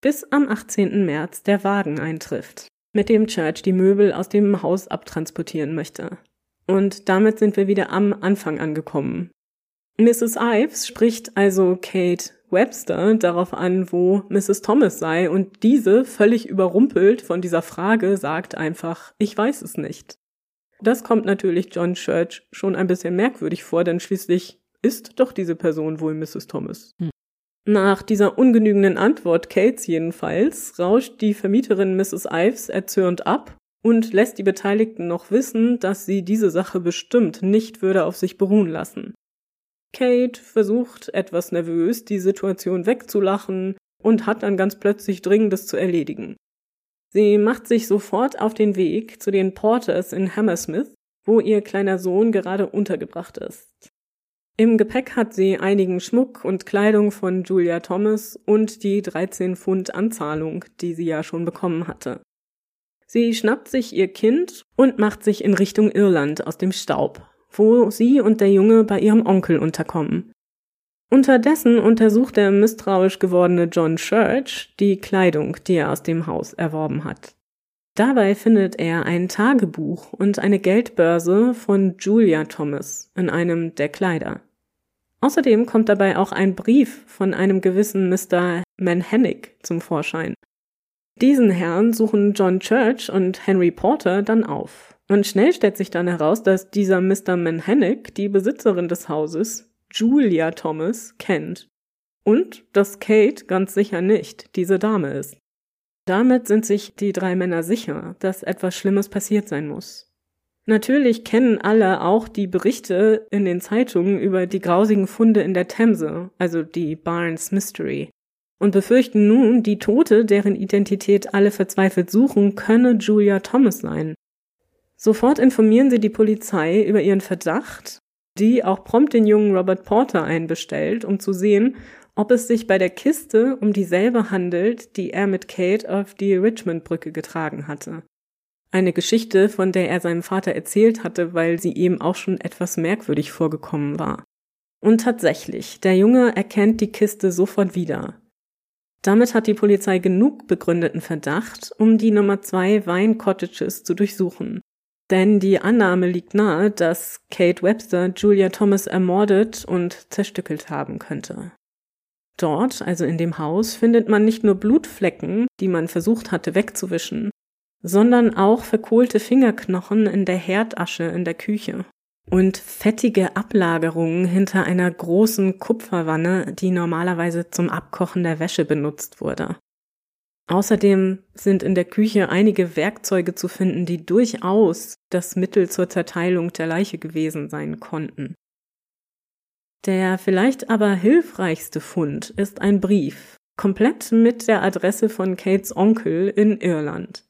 Bis am 18. März der Wagen eintrifft, mit dem Church die Möbel aus dem Haus abtransportieren möchte. Und damit sind wir wieder am Anfang angekommen. Mrs. Ives spricht also Kate Webster darauf an, wo Mrs. Thomas sei, und diese, völlig überrumpelt von dieser Frage, sagt einfach, ich weiß es nicht. Das kommt natürlich John Church schon ein bisschen merkwürdig vor, denn schließlich ist doch diese Person wohl Mrs. Thomas. Hm. Nach dieser ungenügenden Antwort Kates jedenfalls rauscht die Vermieterin Mrs. Ives erzürnt ab und lässt die Beteiligten noch wissen, dass sie diese Sache bestimmt nicht würde auf sich beruhen lassen. Kate versucht etwas nervös, die Situation wegzulachen und hat dann ganz plötzlich Dringendes zu erledigen. Sie macht sich sofort auf den Weg zu den Porters in Hammersmith, wo ihr kleiner Sohn gerade untergebracht ist. Im Gepäck hat sie einigen Schmuck und Kleidung von Julia Thomas und die 13 Pfund Anzahlung, die sie ja schon bekommen hatte. Sie schnappt sich ihr Kind und macht sich in Richtung Irland aus dem Staub, wo sie und der Junge bei ihrem Onkel unterkommen. Unterdessen untersucht der misstrauisch gewordene John Church die Kleidung, die er aus dem Haus erworben hat. Dabei findet er ein Tagebuch und eine Geldbörse von Julia Thomas in einem der Kleider. Außerdem kommt dabei auch ein Brief von einem gewissen Mr. Manhennick zum Vorschein. Diesen Herrn suchen John Church und Henry Porter dann auf. Und schnell stellt sich dann heraus, dass dieser Mr. Manhennick die Besitzerin des Hauses, Julia Thomas, kennt. Und dass Kate ganz sicher nicht diese Dame ist. Damit sind sich die drei Männer sicher, dass etwas Schlimmes passiert sein muss. Natürlich kennen alle auch die Berichte in den Zeitungen über die grausigen Funde in der Themse, also die Barnes Mystery, und befürchten nun, die Tote, deren Identität alle verzweifelt suchen, könne Julia Thomas sein. Sofort informieren sie die Polizei über ihren Verdacht, die auch prompt den jungen Robert Porter einbestellt, um zu sehen, ob es sich bei der Kiste um dieselbe handelt, die er mit Kate auf die Richmond-Brücke getragen hatte. Eine Geschichte, von der er seinem Vater erzählt hatte, weil sie ihm auch schon etwas merkwürdig vorgekommen war. Und tatsächlich, der Junge erkennt die Kiste sofort wieder. Damit hat die Polizei genug begründeten Verdacht, um die Nummer zwei Vine Cottages zu durchsuchen. Denn die Annahme liegt nahe, dass Kate Webster Julia Thomas ermordet und zerstückelt haben könnte. Dort, also in dem Haus, findet man nicht nur Blutflecken, die man versucht hatte wegzuwischen, sondern auch verkohlte Fingerknochen in der Herdasche in der Küche und fettige Ablagerungen hinter einer großen Kupferwanne, die normalerweise zum Abkochen der Wäsche benutzt wurde. Außerdem sind in der Küche einige Werkzeuge zu finden, die durchaus das Mittel zur Zerteilung der Leiche gewesen sein konnten. Der vielleicht aber hilfreichste Fund ist ein Brief, komplett mit der Adresse von Kates Onkel in Irland.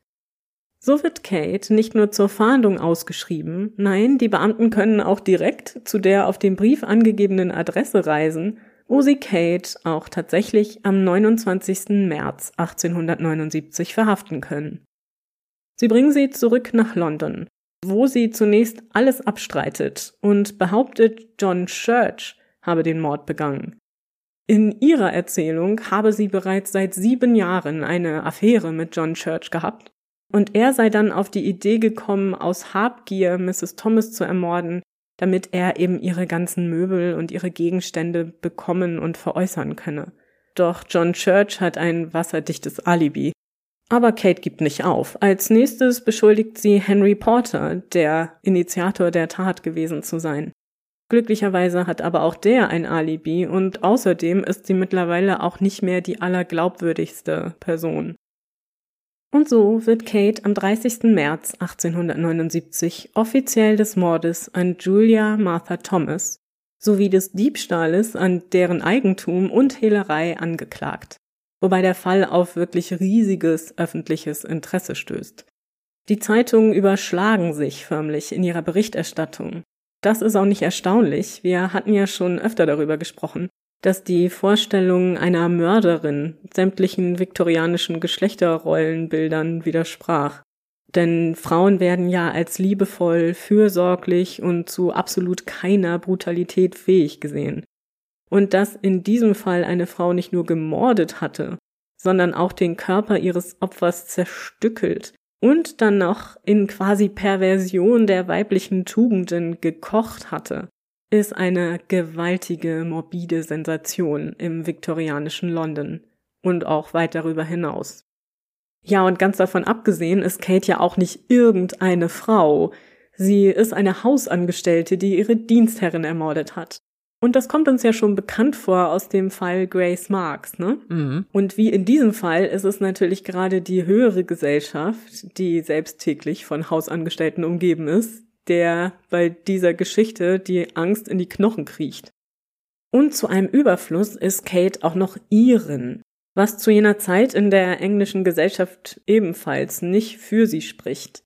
So wird Kate nicht nur zur Fahndung ausgeschrieben, nein, die Beamten können auch direkt zu der auf dem Brief angegebenen Adresse reisen, wo sie Kate auch tatsächlich am 29. März 1879 verhaften können. Sie bringen sie zurück nach London, wo sie zunächst alles abstreitet und behauptet, John Church habe den Mord begangen. In ihrer Erzählung habe sie bereits seit sieben Jahren eine Affäre mit John Church gehabt und er sei dann auf die Idee gekommen, aus Habgier Mrs. Thomas zu ermorden, damit er eben ihre ganzen Möbel und ihre Gegenstände bekommen und veräußern könne. Doch John Church hat ein wasserdichtes Alibi. Aber Kate gibt nicht auf. Als nächstes beschuldigt sie Henry Porter, der Initiator der Tat gewesen zu sein. Glücklicherweise hat aber auch der ein Alibi und außerdem ist sie mittlerweile auch nicht mehr die allerglaubwürdigste Person. Und so wird Kate am 30. März 1879 offiziell des Mordes an Julia Martha Thomas sowie des Diebstahles an deren Eigentum und Hehlerei angeklagt, wobei der Fall auf wirklich riesiges öffentliches Interesse stößt. Die Zeitungen überschlagen sich förmlich in ihrer Berichterstattung. Das ist auch nicht erstaunlich, wir hatten ja schon öfter darüber gesprochen, dass die Vorstellung einer Mörderin sämtlichen viktorianischen Geschlechterrollenbildern widersprach. Denn Frauen werden ja als liebevoll, fürsorglich und zu absolut keiner Brutalität fähig gesehen. Und dass in diesem Fall eine Frau nicht nur gemordet hatte, sondern auch den Körper ihres Opfers zerstückelt und dann noch in quasi Perversion der weiblichen Tugenden gekocht hatte, ist eine gewaltige, morbide Sensation im viktorianischen London und auch weit darüber hinaus. Ja, und ganz davon abgesehen ist Kate ja auch nicht irgendeine Frau. Sie ist eine Hausangestellte, die ihre Dienstherrin ermordet hat. Und das kommt uns ja schon bekannt vor aus dem Fall Grace Marks, ne? Mhm. Und wie in diesem Fall ist es natürlich gerade die höhere Gesellschaft, die selbst täglich von Hausangestellten umgeben ist, der bei dieser Geschichte die Angst in die Knochen kriecht. Und zu einem Überfluss ist Kate auch noch Iren, was zu jener Zeit in der englischen Gesellschaft ebenfalls nicht für sie spricht.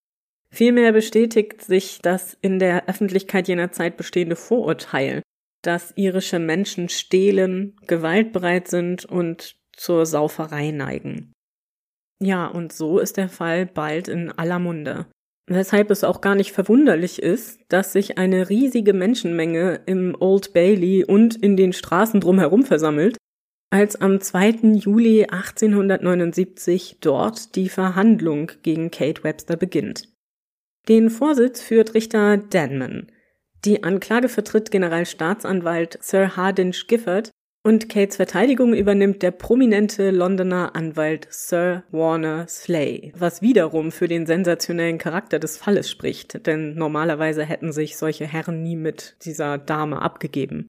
Vielmehr bestätigt sich das in der Öffentlichkeit jener Zeit bestehende Vorurteil, dass irische Menschen stehlen, gewaltbereit sind und zur Sauferei neigen. Ja, und so ist der Fall bald in aller Munde. Weshalb es auch gar nicht verwunderlich ist, dass sich eine riesige Menschenmenge im Old Bailey und in den Straßen drumherum versammelt, als am 2. Juli 1879 dort die Verhandlung gegen Kate Webster beginnt. Den Vorsitz führt Richter Denman. Die Anklage vertritt Generalstaatsanwalt Sir Hardinge Gifford und Kates Verteidigung übernimmt der prominente Londoner Anwalt Sir Warner Slay, was wiederum für den sensationellen Charakter des Falles spricht, denn normalerweise hätten sich solche Herren nie mit dieser Dame abgegeben.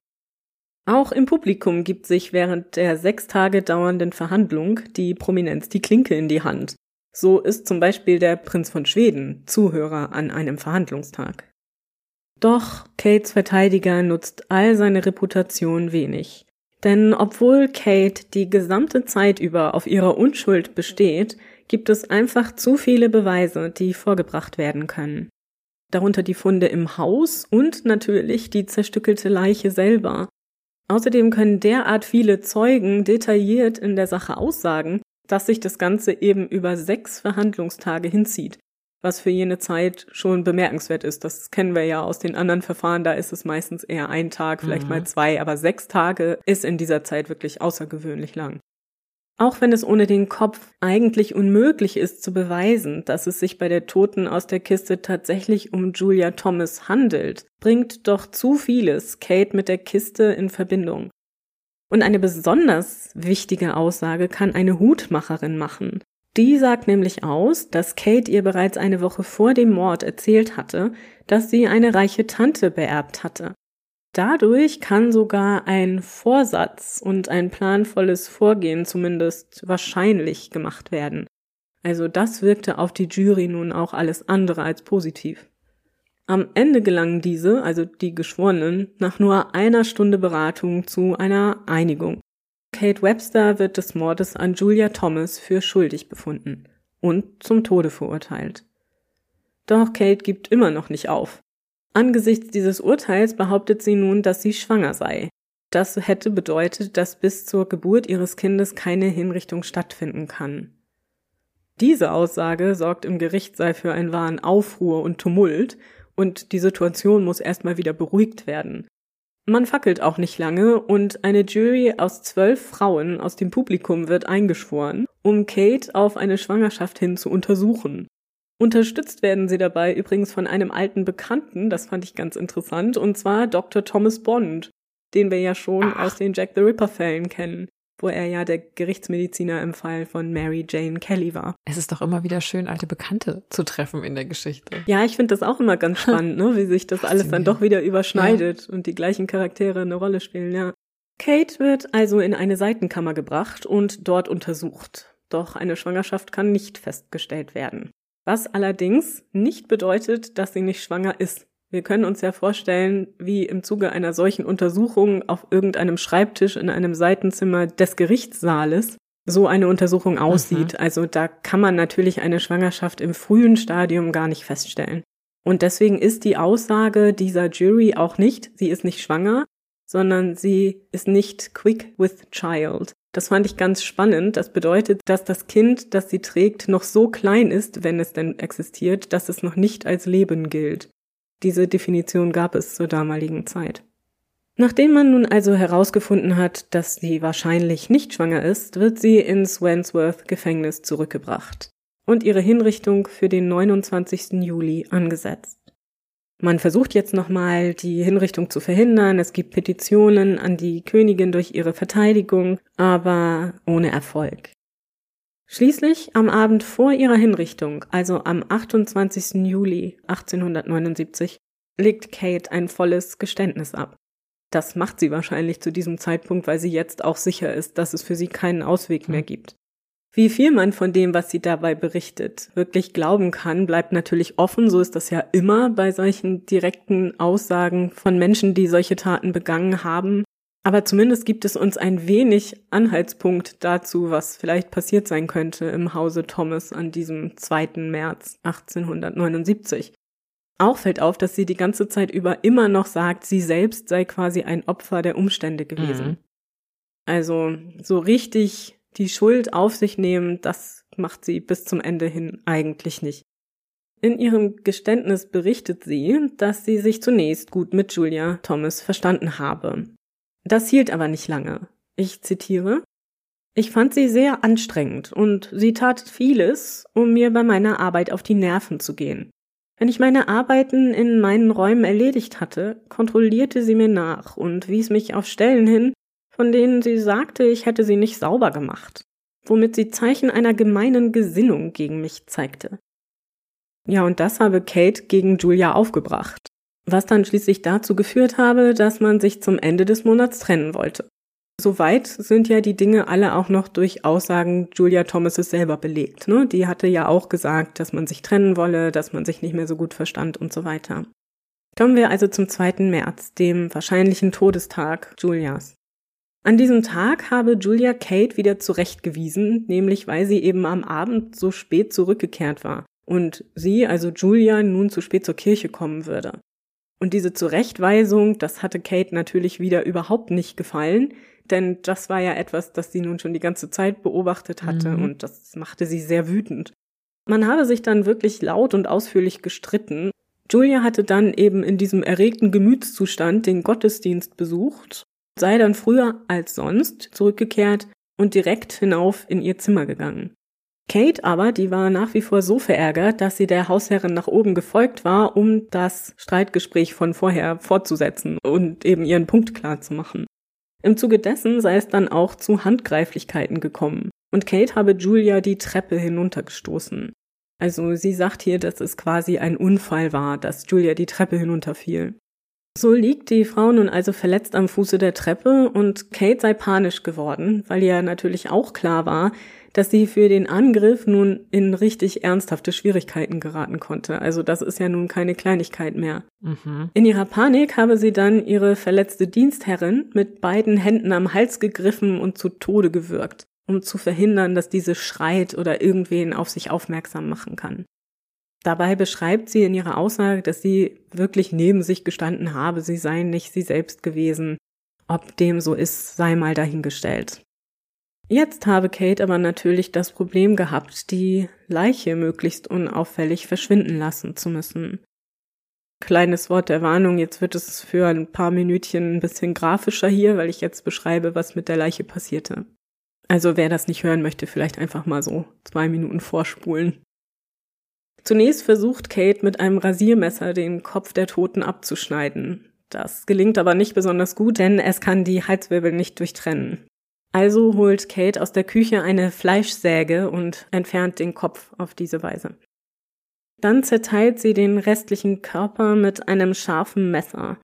Auch im Publikum gibt sich während der sechs Tage dauernden Verhandlung die Prominenz die Klinke in die Hand. So ist zum Beispiel der Prinz von Schweden Zuhörer an einem Verhandlungstag. Doch Kates Verteidiger nutzt all seine Reputation wenig. Denn obwohl Kate die gesamte Zeit über auf ihrer Unschuld besteht, gibt es einfach zu viele Beweise, die vorgebracht werden können. Darunter die Funde im Haus und natürlich die zerstückelte Leiche selber. Außerdem können derart viele Zeugen detailliert in der Sache aussagen, dass sich das Ganze eben über sechs Verhandlungstage hinzieht, was für jene Zeit schon bemerkenswert ist. Das kennen wir ja aus den anderen Verfahren, da ist es meistens eher ein Tag, vielleicht mhm. mal zwei, aber sechs Tage ist in dieser Zeit wirklich außergewöhnlich lang. Auch wenn es ohne den Kopf eigentlich unmöglich ist zu beweisen, dass es sich bei der Toten aus der Kiste tatsächlich um Julia Thomas handelt, bringt doch zu vieles Kate mit der Kiste in Verbindung. Und eine besonders wichtige Aussage kann eine Hutmacherin machen. Die sagt nämlich aus, dass Kate ihr bereits eine Woche vor dem Mord erzählt hatte, dass sie eine reiche Tante beerbt hatte. Dadurch kann sogar ein Vorsatz und ein planvolles Vorgehen zumindest wahrscheinlich gemacht werden. Also das wirkte auf die Jury nun auch alles andere als positiv. Am Ende gelangen diese, also die Geschworenen, nach nur einer Stunde Beratung zu einer Einigung. Kate Webster wird des Mordes an Julia Thomas für schuldig befunden und zum Tode verurteilt. Doch Kate gibt immer noch nicht auf. Angesichts dieses Urteils behauptet sie nun, dass sie schwanger sei. Das hätte bedeutet, dass bis zur Geburt ihres Kindes keine Hinrichtung stattfinden kann. Diese Aussage sorgt im Gerichtssaal für einen wahren Aufruhr und Tumult, und die Situation muss erstmal wieder beruhigt werden. Man fackelt auch nicht lange und eine Jury aus zwölf Frauen aus dem Publikum wird eingeschworen, um Kate auf eine Schwangerschaft hin zu untersuchen. Unterstützt werden sie dabei übrigens von einem alten Bekannten, das fand ich ganz interessant, und zwar Dr. Thomas Bond, den wir ja schon Ach. aus den Jack the Ripper Fällen kennen, wo er ja der Gerichtsmediziner im Fall von Mary Jane Kelly war. Es ist doch immer wieder schön, alte Bekannte zu treffen in der Geschichte. Ja, ich finde das auch immer ganz spannend, ne, wie sich das alles dann doch wieder überschneidet ja. und die gleichen Charaktere eine Rolle spielen, ja. Kate wird also in eine Seitenkammer gebracht und dort untersucht. Doch eine Schwangerschaft kann nicht festgestellt werden. Was allerdings nicht bedeutet, dass sie nicht schwanger ist. Wir können uns ja vorstellen, wie im Zuge einer solchen Untersuchung auf irgendeinem Schreibtisch in einem Seitenzimmer des Gerichtssaales so eine Untersuchung aussieht. Mhm. Also da kann man natürlich eine Schwangerschaft im frühen Stadium gar nicht feststellen. Und deswegen ist die Aussage dieser Jury auch nicht, sie ist nicht schwanger, sondern sie ist nicht quick with child. Das fand ich ganz spannend. Das bedeutet, dass das Kind, das sie trägt, noch so klein ist, wenn es denn existiert, dass es noch nicht als Leben gilt. Diese Definition gab es zur damaligen Zeit. Nachdem man nun also herausgefunden hat, dass sie wahrscheinlich nicht schwanger ist, wird sie ins Wandsworth Gefängnis zurückgebracht und ihre Hinrichtung für den 29. Juli angesetzt. Man versucht jetzt nochmal, die Hinrichtung zu verhindern. Es gibt Petitionen an die Königin durch ihre Verteidigung, aber ohne Erfolg. Schließlich am Abend vor ihrer Hinrichtung, also am 28. Juli 1879, legt Kate ein volles Geständnis ab. Das macht sie wahrscheinlich zu diesem Zeitpunkt, weil sie jetzt auch sicher ist, dass es für sie keinen Ausweg mehr gibt. Wie viel man von dem, was sie dabei berichtet, wirklich glauben kann, bleibt natürlich offen. So ist das ja immer bei solchen direkten Aussagen von Menschen, die solche Taten begangen haben. Aber zumindest gibt es uns ein wenig Anhaltspunkt dazu, was vielleicht passiert sein könnte im Hause Thomas an diesem 2. März 1879. Auch fällt auf, dass sie die ganze Zeit über immer noch sagt, sie selbst sei quasi ein Opfer der Umstände gewesen. Mhm. Also so richtig die Schuld auf sich nehmen, das macht sie bis zum Ende hin eigentlich nicht. In ihrem Geständnis berichtet sie, dass sie sich zunächst gut mit Julia Thomas verstanden habe. Das hielt aber nicht lange. Ich zitiere Ich fand sie sehr anstrengend und sie tat vieles, um mir bei meiner Arbeit auf die Nerven zu gehen. Wenn ich meine Arbeiten in meinen Räumen erledigt hatte, kontrollierte sie mir nach und wies mich auf Stellen hin, von denen sie sagte, ich hätte sie nicht sauber gemacht, womit sie Zeichen einer gemeinen Gesinnung gegen mich zeigte. Ja, und das habe Kate gegen Julia aufgebracht, was dann schließlich dazu geführt habe, dass man sich zum Ende des Monats trennen wollte. Soweit sind ja die Dinge alle auch noch durch Aussagen Julia Thomases selber belegt. Ne? Die hatte ja auch gesagt, dass man sich trennen wolle, dass man sich nicht mehr so gut verstand und so weiter. Kommen wir also zum 2. März, dem wahrscheinlichen Todestag Julias. An diesem Tag habe Julia Kate wieder zurechtgewiesen, nämlich weil sie eben am Abend so spät zurückgekehrt war und sie, also Julia, nun zu spät zur Kirche kommen würde. Und diese Zurechtweisung, das hatte Kate natürlich wieder überhaupt nicht gefallen, denn das war ja etwas, das sie nun schon die ganze Zeit beobachtet hatte mhm. und das machte sie sehr wütend. Man habe sich dann wirklich laut und ausführlich gestritten. Julia hatte dann eben in diesem erregten Gemütszustand den Gottesdienst besucht, sei dann früher als sonst zurückgekehrt und direkt hinauf in ihr Zimmer gegangen. Kate aber, die war nach wie vor so verärgert, dass sie der Hausherrin nach oben gefolgt war, um das Streitgespräch von vorher fortzusetzen und eben ihren Punkt klar zu machen. Im Zuge dessen sei es dann auch zu Handgreiflichkeiten gekommen und Kate habe Julia die Treppe hinuntergestoßen. Also sie sagt hier, dass es quasi ein Unfall war, dass Julia die Treppe hinunterfiel. So liegt die Frau nun also verletzt am Fuße der Treppe und Kate sei panisch geworden, weil ihr natürlich auch klar war, dass sie für den Angriff nun in richtig ernsthafte Schwierigkeiten geraten konnte. Also das ist ja nun keine Kleinigkeit mehr. Mhm. In ihrer Panik habe sie dann ihre verletzte Dienstherrin mit beiden Händen am Hals gegriffen und zu Tode gewürgt, um zu verhindern, dass diese schreit oder irgendwen auf sich aufmerksam machen kann. Dabei beschreibt sie in ihrer Aussage, dass sie wirklich neben sich gestanden habe, sie sei nicht sie selbst gewesen. Ob dem so ist, sei mal dahingestellt. Jetzt habe Kate aber natürlich das Problem gehabt, die Leiche möglichst unauffällig verschwinden lassen zu müssen. Kleines Wort der Warnung, jetzt wird es für ein paar Minütchen ein bisschen grafischer hier, weil ich jetzt beschreibe, was mit der Leiche passierte. Also wer das nicht hören möchte, vielleicht einfach mal so zwei Minuten vorspulen. Zunächst versucht Kate mit einem Rasiermesser den Kopf der Toten abzuschneiden. Das gelingt aber nicht besonders gut, denn es kann die Halswirbel nicht durchtrennen. Also holt Kate aus der Küche eine Fleischsäge und entfernt den Kopf auf diese Weise. Dann zerteilt sie den restlichen Körper mit einem scharfen Messer.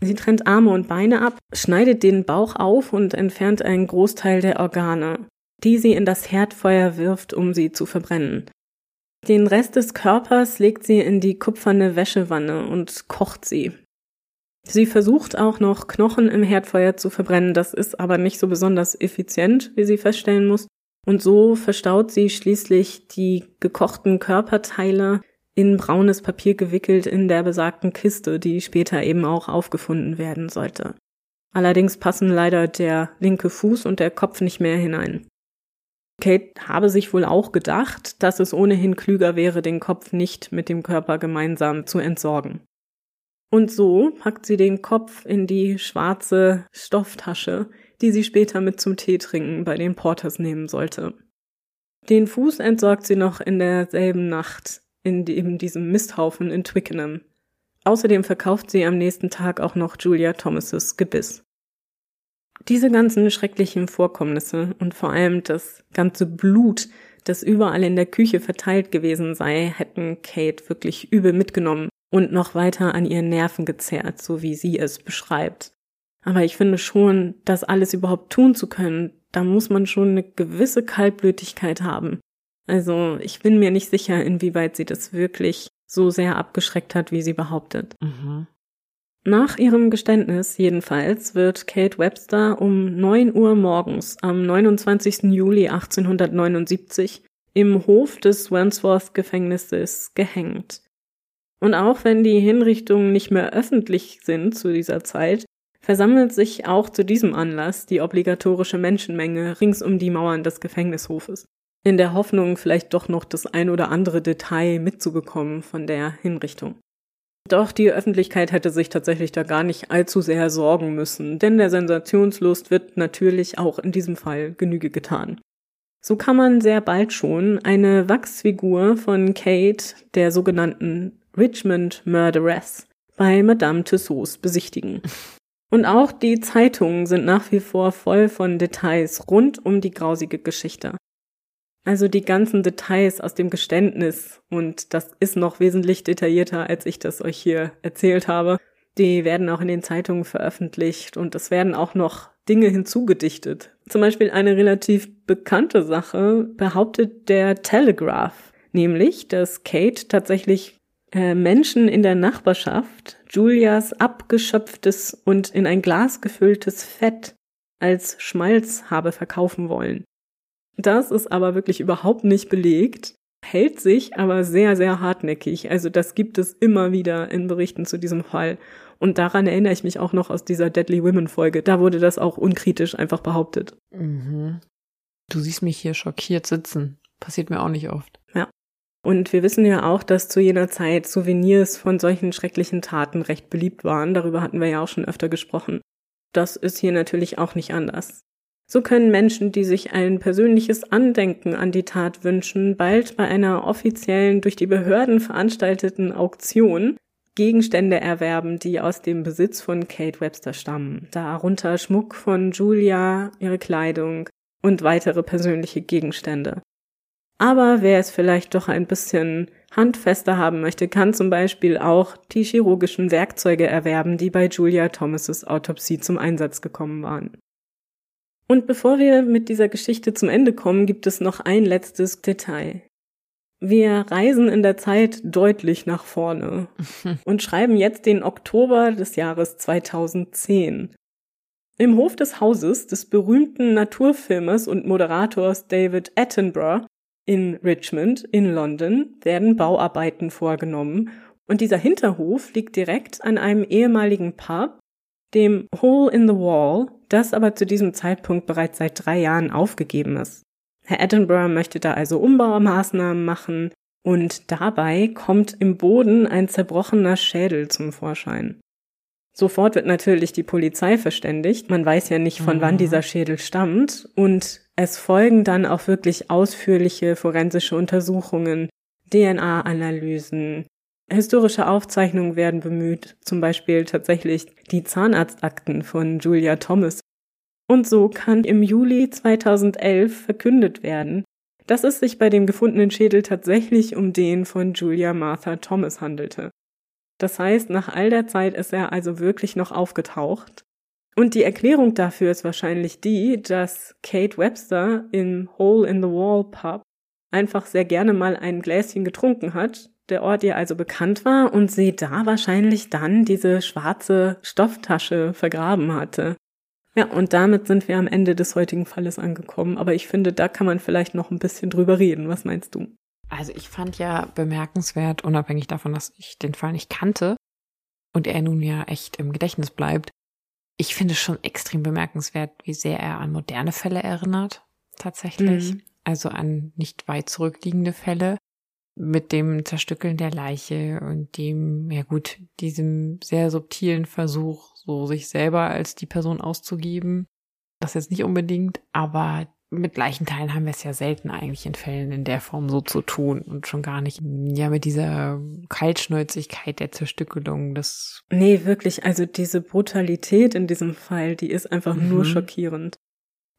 Sie trennt Arme und Beine ab, schneidet den Bauch auf und entfernt einen Großteil der Organe, die sie in das Herdfeuer wirft, um sie zu verbrennen. Den Rest des Körpers legt sie in die kupferne Wäschewanne und kocht sie. Sie versucht auch noch Knochen im Herdfeuer zu verbrennen, das ist aber nicht so besonders effizient, wie sie feststellen muss. Und so verstaut sie schließlich die gekochten Körperteile in braunes Papier gewickelt in der besagten Kiste, die später eben auch aufgefunden werden sollte. Allerdings passen leider der linke Fuß und der Kopf nicht mehr hinein. Kate habe sich wohl auch gedacht, dass es ohnehin klüger wäre, den Kopf nicht mit dem Körper gemeinsam zu entsorgen. Und so packt sie den Kopf in die schwarze Stofftasche, die sie später mit zum Tee trinken bei den Porters nehmen sollte. Den Fuß entsorgt sie noch in derselben Nacht in eben diesem Misthaufen in Twickenham. Außerdem verkauft sie am nächsten Tag auch noch Julia Thomases Gebiss. Diese ganzen schrecklichen Vorkommnisse und vor allem das ganze Blut, das überall in der Küche verteilt gewesen sei, hätten Kate wirklich übel mitgenommen und noch weiter an ihren Nerven gezerrt, so wie sie es beschreibt. Aber ich finde schon, das alles überhaupt tun zu können, da muss man schon eine gewisse Kaltblütigkeit haben. Also ich bin mir nicht sicher, inwieweit sie das wirklich so sehr abgeschreckt hat, wie sie behauptet. Mhm. Nach ihrem Geständnis jedenfalls wird Kate Webster um neun Uhr morgens am 29. Juli 1879 im Hof des Wandsworth Gefängnisses gehängt. Und auch wenn die Hinrichtungen nicht mehr öffentlich sind zu dieser Zeit, versammelt sich auch zu diesem Anlass die obligatorische Menschenmenge rings um die Mauern des Gefängnishofes. In der Hoffnung, vielleicht doch noch das ein oder andere Detail mitzubekommen von der Hinrichtung. Doch die Öffentlichkeit hätte sich tatsächlich da gar nicht allzu sehr sorgen müssen, denn der Sensationslust wird natürlich auch in diesem Fall Genüge getan. So kann man sehr bald schon eine Wachsfigur von Kate, der sogenannten Richmond Murderess bei Madame Tussauds besichtigen. Und auch die Zeitungen sind nach wie vor voll von Details rund um die grausige Geschichte. Also die ganzen Details aus dem Geständnis, und das ist noch wesentlich detaillierter, als ich das euch hier erzählt habe, die werden auch in den Zeitungen veröffentlicht und es werden auch noch Dinge hinzugedichtet. Zum Beispiel eine relativ bekannte Sache behauptet der Telegraph, nämlich, dass Kate tatsächlich äh, Menschen in der Nachbarschaft Julias abgeschöpftes und in ein Glas gefülltes Fett als Schmalz habe verkaufen wollen. Das ist aber wirklich überhaupt nicht belegt. hält sich aber sehr, sehr hartnäckig. Also das gibt es immer wieder in Berichten zu diesem Fall. Und daran erinnere ich mich auch noch aus dieser Deadly Women Folge. Da wurde das auch unkritisch einfach behauptet. Mhm. Du siehst mich hier schockiert sitzen. Passiert mir auch nicht oft. Ja. Und wir wissen ja auch, dass zu jener Zeit Souvenirs von solchen schrecklichen Taten recht beliebt waren. Darüber hatten wir ja auch schon öfter gesprochen. Das ist hier natürlich auch nicht anders. So können Menschen, die sich ein persönliches Andenken an die Tat wünschen, bald bei einer offiziellen durch die Behörden veranstalteten Auktion Gegenstände erwerben, die aus dem Besitz von Kate Webster stammen. Darunter Schmuck von Julia, ihre Kleidung und weitere persönliche Gegenstände. Aber wer es vielleicht doch ein bisschen handfester haben möchte, kann zum Beispiel auch die chirurgischen Werkzeuge erwerben, die bei Julia Thomases Autopsie zum Einsatz gekommen waren. Und bevor wir mit dieser Geschichte zum Ende kommen, gibt es noch ein letztes Detail. Wir reisen in der Zeit deutlich nach vorne und schreiben jetzt den Oktober des Jahres 2010. Im Hof des Hauses des berühmten Naturfilmers und Moderators David Attenborough in Richmond in London werden Bauarbeiten vorgenommen und dieser Hinterhof liegt direkt an einem ehemaligen Pub, dem Hole in the Wall, das aber zu diesem Zeitpunkt bereits seit drei Jahren aufgegeben ist. Herr Edinburgh möchte da also Umbaumaßnahmen machen und dabei kommt im Boden ein zerbrochener Schädel zum Vorschein. Sofort wird natürlich die Polizei verständigt. Man weiß ja nicht, von mhm. wann dieser Schädel stammt. Und es folgen dann auch wirklich ausführliche forensische Untersuchungen, DNA-Analysen, Historische Aufzeichnungen werden bemüht, zum Beispiel tatsächlich die Zahnarztakten von Julia Thomas. Und so kann im Juli 2011 verkündet werden, dass es sich bei dem gefundenen Schädel tatsächlich um den von Julia Martha Thomas handelte. Das heißt, nach all der Zeit ist er also wirklich noch aufgetaucht. Und die Erklärung dafür ist wahrscheinlich die, dass Kate Webster im Hole in the Wall Pub einfach sehr gerne mal ein Gläschen getrunken hat der Ort ihr also bekannt war und sie da wahrscheinlich dann diese schwarze Stofftasche vergraben hatte. Ja, und damit sind wir am Ende des heutigen Falles angekommen. Aber ich finde, da kann man vielleicht noch ein bisschen drüber reden. Was meinst du? Also ich fand ja bemerkenswert, unabhängig davon, dass ich den Fall nicht kannte und er nun ja echt im Gedächtnis bleibt. Ich finde schon extrem bemerkenswert, wie sehr er an moderne Fälle erinnert. Tatsächlich. Mhm. Also an nicht weit zurückliegende Fälle mit dem Zerstückeln der Leiche und dem, ja gut, diesem sehr subtilen Versuch, so sich selber als die Person auszugeben. Das jetzt nicht unbedingt, aber mit Leichenteilen haben wir es ja selten eigentlich in Fällen in der Form so zu tun und schon gar nicht, ja, mit dieser Kaltschnäuzigkeit der Zerstückelung des. Nee, wirklich, also diese Brutalität in diesem Fall, die ist einfach mhm. nur schockierend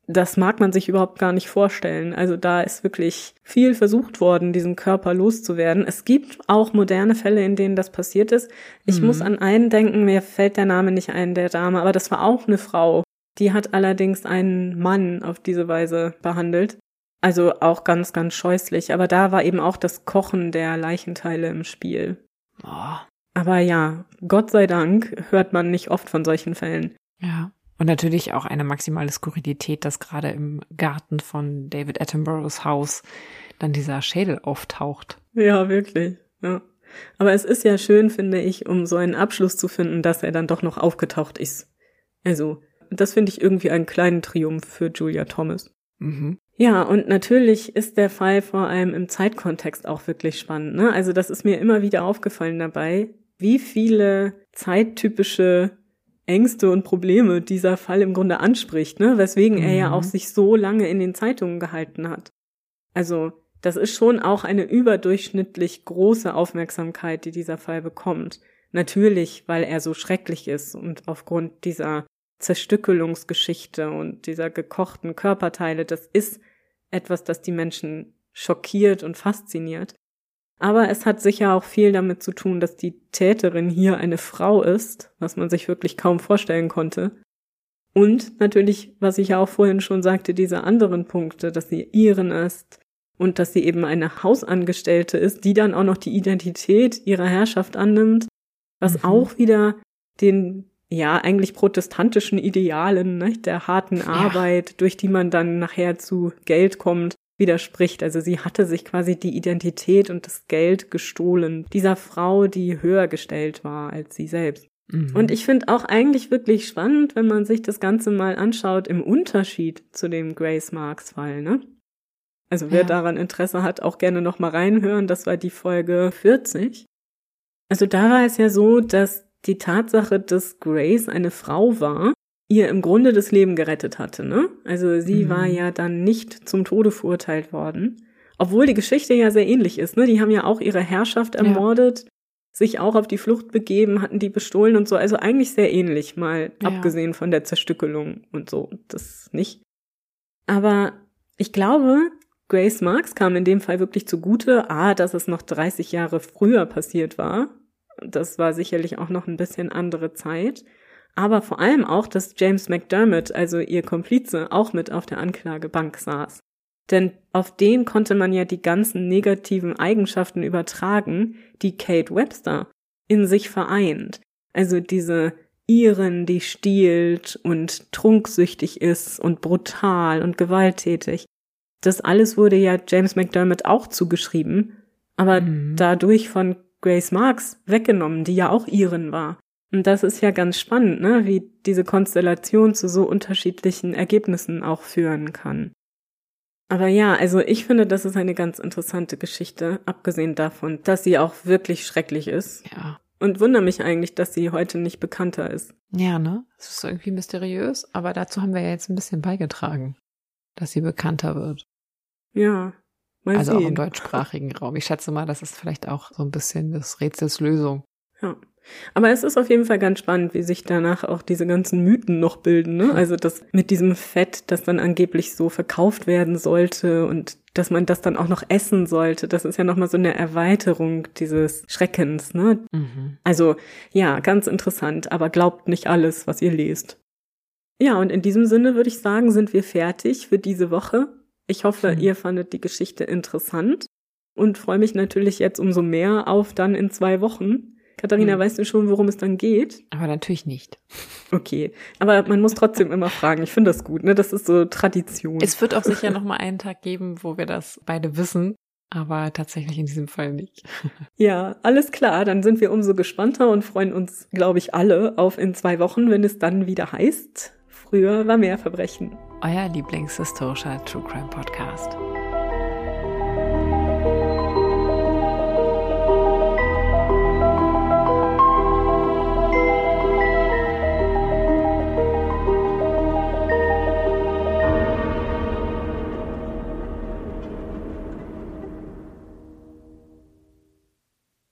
das mag man sich überhaupt gar nicht vorstellen. Also da ist wirklich viel versucht worden, diesen Körper loszuwerden. Es gibt auch moderne Fälle, in denen das passiert ist. Ich mhm. muss an einen denken, mir fällt der Name nicht ein, der Dame, aber das war auch eine Frau. Die hat allerdings einen Mann auf diese Weise behandelt. Also auch ganz, ganz scheußlich. Aber da war eben auch das Kochen der Leichenteile im Spiel. Oh. Aber ja, Gott sei Dank hört man nicht oft von solchen Fällen. Ja. Und natürlich auch eine maximale Skurrilität, dass gerade im Garten von David Attenboroughs Haus dann dieser Schädel auftaucht. Ja, wirklich. Ja. Aber es ist ja schön, finde ich, um so einen Abschluss zu finden, dass er dann doch noch aufgetaucht ist. Also, das finde ich irgendwie einen kleinen Triumph für Julia Thomas. Mhm. Ja, und natürlich ist der Fall vor allem im Zeitkontext auch wirklich spannend. Ne? Also das ist mir immer wieder aufgefallen dabei, wie viele zeittypische Ängste und Probleme dieser Fall im Grunde anspricht, ne? weswegen mhm. er ja auch mhm. sich so lange in den Zeitungen gehalten hat. Also, das ist schon auch eine überdurchschnittlich große Aufmerksamkeit, die dieser Fall bekommt. Natürlich, weil er so schrecklich ist und aufgrund dieser Zerstückelungsgeschichte und dieser gekochten Körperteile, das ist etwas, das die Menschen schockiert und fasziniert. Aber es hat sicher auch viel damit zu tun, dass die Täterin hier eine Frau ist, was man sich wirklich kaum vorstellen konnte. Und natürlich, was ich ja auch vorhin schon sagte, diese anderen Punkte, dass sie ihren ist und dass sie eben eine Hausangestellte ist, die dann auch noch die Identität ihrer Herrschaft annimmt, was mhm. auch wieder den ja eigentlich protestantischen Idealen ne, der harten Arbeit, durch die man dann nachher zu Geld kommt, widerspricht. Also sie hatte sich quasi die Identität und das Geld gestohlen dieser Frau, die höher gestellt war als sie selbst. Mhm. Und ich finde auch eigentlich wirklich spannend, wenn man sich das Ganze mal anschaut im Unterschied zu dem Grace Marks Fall, ne? Also wer ja. daran Interesse hat, auch gerne noch mal reinhören. Das war die Folge 40. Also da war es ja so, dass die Tatsache, dass Grace eine Frau war, ihr im Grunde das Leben gerettet hatte. Ne? Also sie mhm. war ja dann nicht zum Tode verurteilt worden. Obwohl die Geschichte ja sehr ähnlich ist. Ne? Die haben ja auch ihre Herrschaft ermordet, ja. sich auch auf die Flucht begeben, hatten die bestohlen und so. Also eigentlich sehr ähnlich, mal ja. abgesehen von der Zerstückelung und so. Das nicht. Aber ich glaube, Grace Marks kam in dem Fall wirklich zugute, a, dass es noch 30 Jahre früher passiert war. Das war sicherlich auch noch ein bisschen andere Zeit aber vor allem auch, dass James McDermott, also ihr Komplize, auch mit auf der Anklagebank saß. Denn auf den konnte man ja die ganzen negativen Eigenschaften übertragen, die Kate Webster in sich vereint. Also diese Iren, die stiehlt und trunksüchtig ist und brutal und gewalttätig. Das alles wurde ja James McDermott auch zugeschrieben, aber mhm. dadurch von Grace Marks weggenommen, die ja auch Iren war. Und das ist ja ganz spannend, ne? wie diese Konstellation zu so unterschiedlichen Ergebnissen auch führen kann. Aber ja, also ich finde, das ist eine ganz interessante Geschichte, abgesehen davon, dass sie auch wirklich schrecklich ist. Ja. Und wundere mich eigentlich, dass sie heute nicht bekannter ist. Ja, ne? Es ist irgendwie mysteriös, aber dazu haben wir ja jetzt ein bisschen beigetragen, dass sie bekannter wird. Ja. Also sehen. auch im deutschsprachigen Raum. Ich schätze mal, das ist vielleicht auch so ein bisschen des Rätsels Lösung. Ja. Aber es ist auf jeden Fall ganz spannend, wie sich danach auch diese ganzen Mythen noch bilden. Ne? Also das mit diesem Fett, das dann angeblich so verkauft werden sollte und dass man das dann auch noch essen sollte. Das ist ja nochmal so eine Erweiterung dieses Schreckens. Ne? Mhm. Also ja, ganz interessant, aber glaubt nicht alles, was ihr lest. Ja, und in diesem Sinne würde ich sagen, sind wir fertig für diese Woche. Ich hoffe, mhm. ihr fandet die Geschichte interessant und freue mich natürlich jetzt umso mehr auf dann in zwei Wochen Katharina, hm. weißt du schon, worum es dann geht? Aber natürlich nicht. Okay, aber man muss trotzdem immer fragen. Ich finde das gut, ne? Das ist so Tradition. Es wird auch sicher noch mal einen Tag geben, wo wir das beide wissen, aber tatsächlich in diesem Fall nicht. Ja, alles klar. Dann sind wir umso gespannter und freuen uns, glaube ich, alle auf in zwei Wochen, wenn es dann wieder heißt. Früher war mehr Verbrechen. Euer Lieblingshistorischer True Crime Podcast.